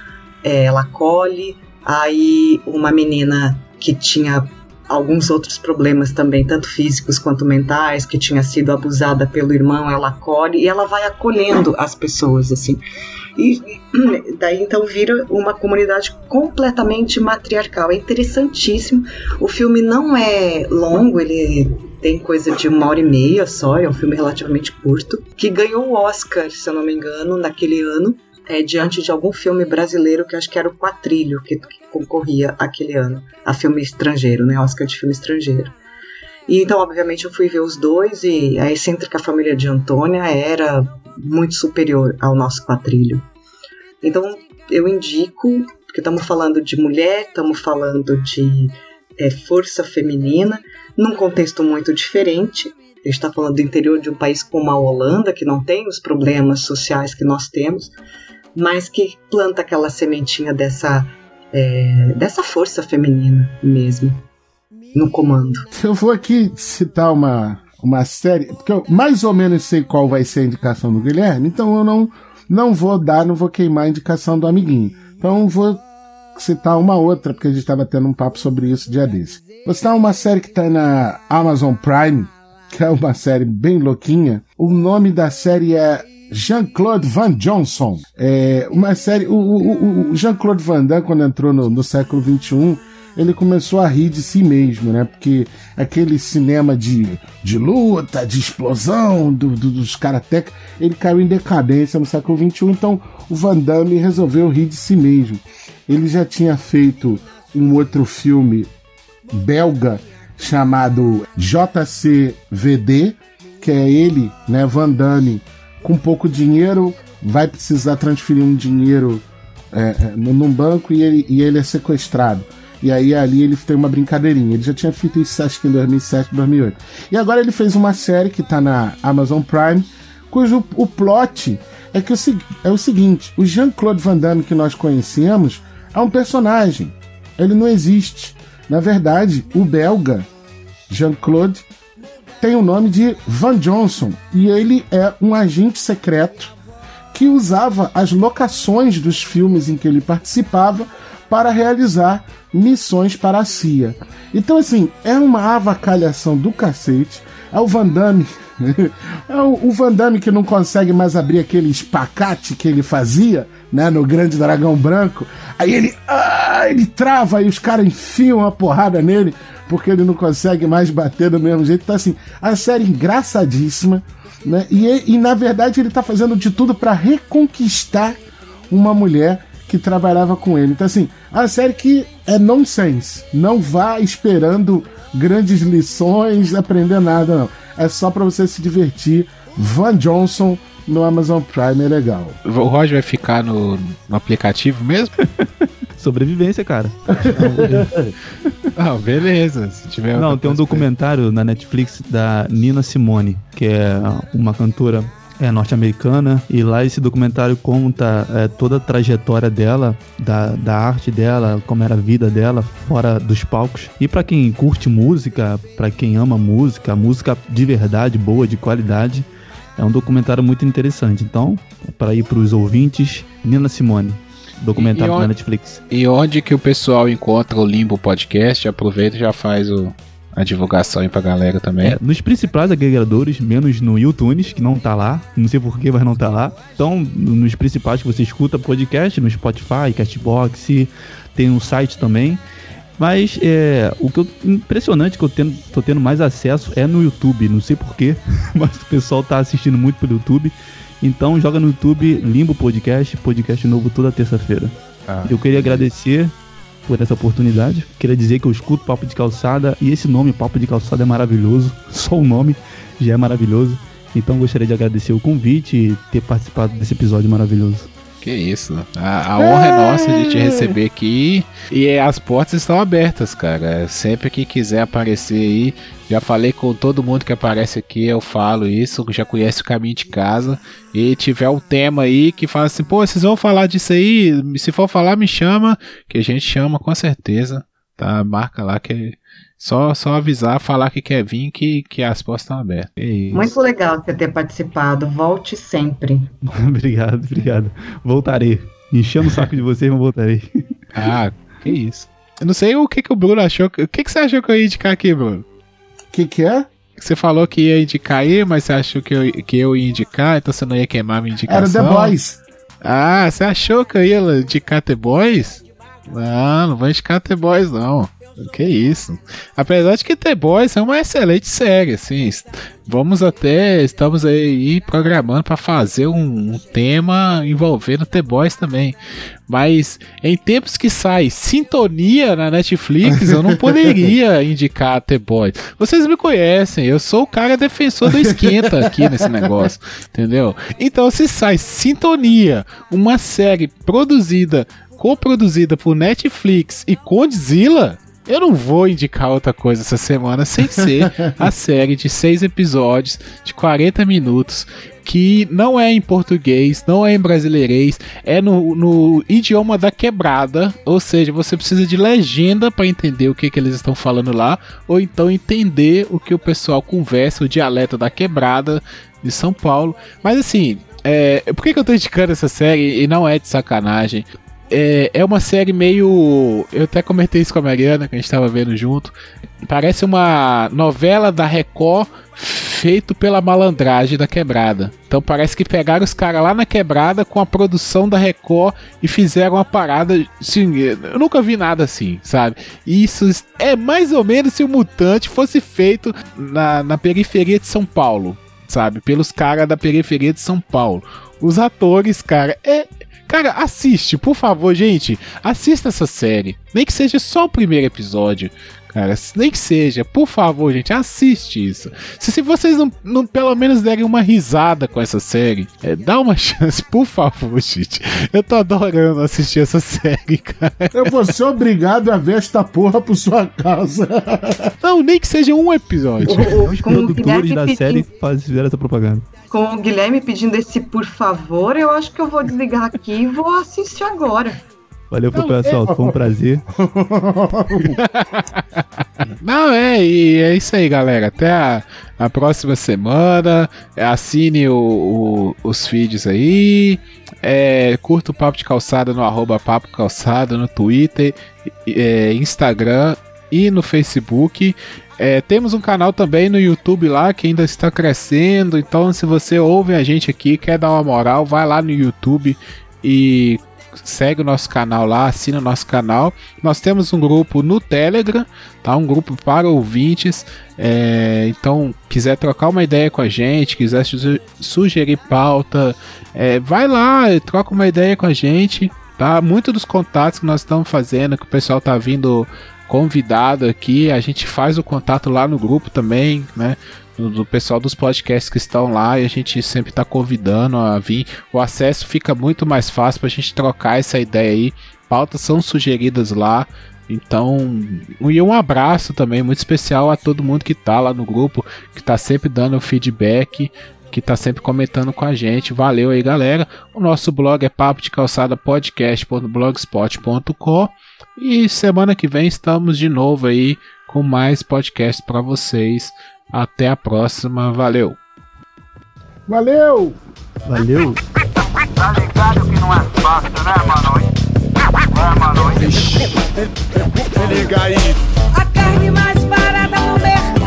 é, ela acolhe, aí uma menina que tinha alguns outros problemas também, tanto físicos quanto mentais, que tinha sido abusada pelo irmão, ela acolhe e ela vai acolhendo as pessoas, assim. E daí então vira uma comunidade completamente matriarcal. É interessantíssimo. O filme não é longo, ele tem coisa de uma hora e meia só, é um filme relativamente curto, que ganhou o Oscar, se eu não me engano, naquele ano. É, diante de algum filme brasileiro que acho que era o Quatrilho que, que concorria aquele ano a filme estrangeiro, né? Oscar de filme estrangeiro. E então, obviamente, eu fui ver os dois e a excêntrica família de Antônia era muito superior ao nosso Quatrilho. Então, eu indico, porque estamos falando de mulher, estamos falando de é, força feminina, num contexto muito diferente. A gente está falando do interior de um país como a Holanda, que não tem os problemas sociais que nós temos, mas que planta aquela sementinha dessa, é, dessa força feminina mesmo no comando. Eu vou aqui citar uma, uma série, porque eu mais ou menos sei qual vai ser a indicação do Guilherme, então eu não, não vou dar, não vou queimar a indicação do amiguinho. Então eu vou citar uma outra, porque a gente estava tendo um papo sobre isso dia desse. Vou citar uma série que está na Amazon Prime, que é uma série bem louquinha. O nome da série é Jean-Claude Van Johnson. É uma série. O, o, o Jean-Claude Van Damme, quando entrou no, no século XXI, ele começou a rir de si mesmo, né? Porque aquele cinema de, de luta, de explosão do, do, dos karatecas, ele caiu em decadência no século XXI, então o Van Damme resolveu rir de si mesmo. Ele já tinha feito um outro filme belga chamado JCVD, que é ele, né, Van Damme, com pouco dinheiro, vai precisar transferir um dinheiro é, é, num banco e ele, e ele é sequestrado. E aí ali ele tem uma brincadeirinha. Ele já tinha feito isso acho que em 2007, 2008. E agora ele fez uma série que tá na Amazon Prime, cujo o plot é que o, é o seguinte: o Jean-Claude Van Damme que nós conhecemos é um personagem. Ele não existe. Na verdade, o belga Jean-Claude tem o nome de Van Johnson e ele é um agente secreto que usava as locações dos filmes em que ele participava para realizar missões para a CIA. Então, assim, é uma avacalhação do cacete. É o Van Damme. (laughs) É o, Van Damme que não consegue mais abrir aquele espacate que ele fazia, né, no Grande Dragão Branco. Aí ele, ah, ele trava e os caras enfiam a porrada nele porque ele não consegue mais bater do mesmo jeito. Então, assim, a série engraçadíssima, né? E, e na verdade ele tá fazendo de tudo para reconquistar uma mulher que trabalhava com ele. Então, assim, a série que é nonsense. Não vá esperando grandes lições, aprender nada, não. É só para você se divertir. Van Johnson no Amazon Prime é legal. O Roger vai ficar no, no aplicativo mesmo? (laughs) Sobrevivência, cara. (laughs) Ah, beleza. Se tiver Não, tem um documentário na Netflix da Nina Simone, que é uma cantora é, norte-americana, e lá esse documentário conta é, toda a trajetória dela, da, da arte dela, como era a vida dela fora dos palcos. E pra quem curte música, pra quem ama música, música de verdade, boa, de qualidade, é um documentário muito interessante. Então, para ir pros ouvintes, Nina Simone, documentário da Netflix. E onde que o pessoal encontra o Limbo Podcast? Aproveita e já faz o, a divulgação aí pra galera também. É, nos principais agregadores, menos no iTunes, que não tá lá. Não sei porquê, mas não tá lá. Então, nos principais que você escuta podcast, no Spotify, Castbox, tem um site também. Mas é, o que eu, impressionante que eu tendo, tô tendo mais acesso é no YouTube. Não sei porquê, (laughs) mas o pessoal tá assistindo muito pelo YouTube. Então joga no YouTube Limbo Podcast, podcast novo toda terça-feira. Ah. Eu queria agradecer por essa oportunidade. Queria dizer que eu escuto Papo de Calçada e esse nome, Papo de Calçada, é maravilhoso. (laughs) Só o nome já é maravilhoso. Então gostaria de agradecer o convite e ter participado desse episódio maravilhoso. Que isso. A, a honra é nossa de te receber aqui. E as portas estão abertas, cara. Sempre que quiser aparecer aí. Já falei com todo mundo que aparece aqui, eu falo isso. Já conhece o caminho de casa. E tiver um tema aí que fala assim, pô, vocês vão falar disso aí? Se for falar, me chama. Que a gente chama com certeza. Tá? Marca lá que só, só avisar, falar que quer vir, que, que as portas estão abertas. É isso. Muito legal você ter participado. Volte sempre. (laughs) obrigado, obrigado. Voltarei. Enchendo o saco de vocês, mas voltarei. (laughs) Ah, que isso. Eu não sei o que, que o Bruno achou. O que, que você achou que eu ia indicar aqui, Bruno? O que, que é? Você falou que ia indicar aí, mas você achou que eu, que eu ia indicar, então você não ia queimar minha indicação. Era The Boys. Ah, você achou que eu ia indicar The Boys? Não, não vou indicar The Boys, não. Que isso. Apesar de que The Boys é uma excelente série, assim. Vamos até. Estamos aí programando para fazer um, um tema envolvendo The Boys também. Mas em tempos que sai sintonia na Netflix, eu não (laughs) poderia indicar The Boys. Vocês me conhecem, eu sou o cara defensor do esquenta aqui nesse negócio, entendeu? Então se sai sintonia, uma série produzida, coproduzida por Netflix e Condzilla, eu não vou indicar outra coisa essa semana sem (laughs) ser a série de seis episódios de 40 minutos que não é em português, não é em brasileirês, é no, no idioma da quebrada, ou seja, você precisa de legenda para entender o que, que eles estão falando lá, ou então entender o que o pessoal conversa, o dialeto da quebrada de São Paulo. Mas assim, é, por que, que eu tô indicando essa série e não é de sacanagem? É, é uma série meio. Eu até comentei isso com a Mariana, que a gente tava vendo junto. Parece uma novela da Record feito pela malandragem da quebrada. Então parece que pegaram os caras lá na quebrada com a produção da Record e fizeram uma parada. Assim, eu nunca vi nada assim, sabe? Isso é mais ou menos se o Mutante fosse feito na, na periferia de São Paulo, sabe? Pelos caras da periferia de São Paulo. Os atores, cara, é. Cara, assiste, por favor, gente. Assista essa série. Nem que seja só o primeiro episódio. Cara, nem que seja, por favor, gente, assiste isso. Se, se vocês não, não pelo menos derem uma risada com essa série, é, dá uma (laughs) chance, por favor, gente. Eu tô adorando assistir essa série, cara. Eu vou ser obrigado a ver esta porra por sua causa. (laughs) Não, nem que seja um episódio. Os Com o produtores Guilherme da pedindo- série fizeram essa propaganda. Com o Guilherme pedindo esse por favor, eu acho que eu vou desligar aqui e vou assistir agora. Valeu, pessoal. Foi um prazer. (laughs) Não, é, e é isso aí, galera. Até a, a próxima semana. Assine o- o- os feeds aí. É, curta o Papo de Calçada no arroba Papo Calçada no Twitter, é, Instagram e no Facebook. É, temos um canal também no YouTube lá que ainda está crescendo. Então, se você ouve a gente aqui, quer dar uma moral, vai lá no YouTube e segue o nosso canal lá, assina o nosso canal. Nós temos um grupo no Telegram, tá? Um grupo para ouvintes. É, então, quiser trocar uma ideia com a gente, quiser su- sugerir pauta, é, vai lá, troca uma ideia com a gente, tá? Muitos dos contatos que nós estamos fazendo, que o pessoal tá vindo convidado aqui, a gente faz o contato lá no grupo também, né? Do, pessoal dos podcasts que estão lá e a gente sempre está convidando a vir. O acesso fica muito mais fácil para a gente trocar essa ideia aí. Pautas são sugeridas lá. Então, e um abraço também muito especial a todo mundo que tá lá no grupo, que tá sempre dando feedback, que tá sempre comentando com a gente. Valeu aí, galera. O nosso blog é papo de calçada podcast.blogspot.com e semana que vem estamos de novo aí com mais podcast para vocês. Até a próxima, valeu. Valeu! Valeu. Tá ligado que não é fácil, né, mano? É, mano. Se liga aí. A carne mais barata no mercado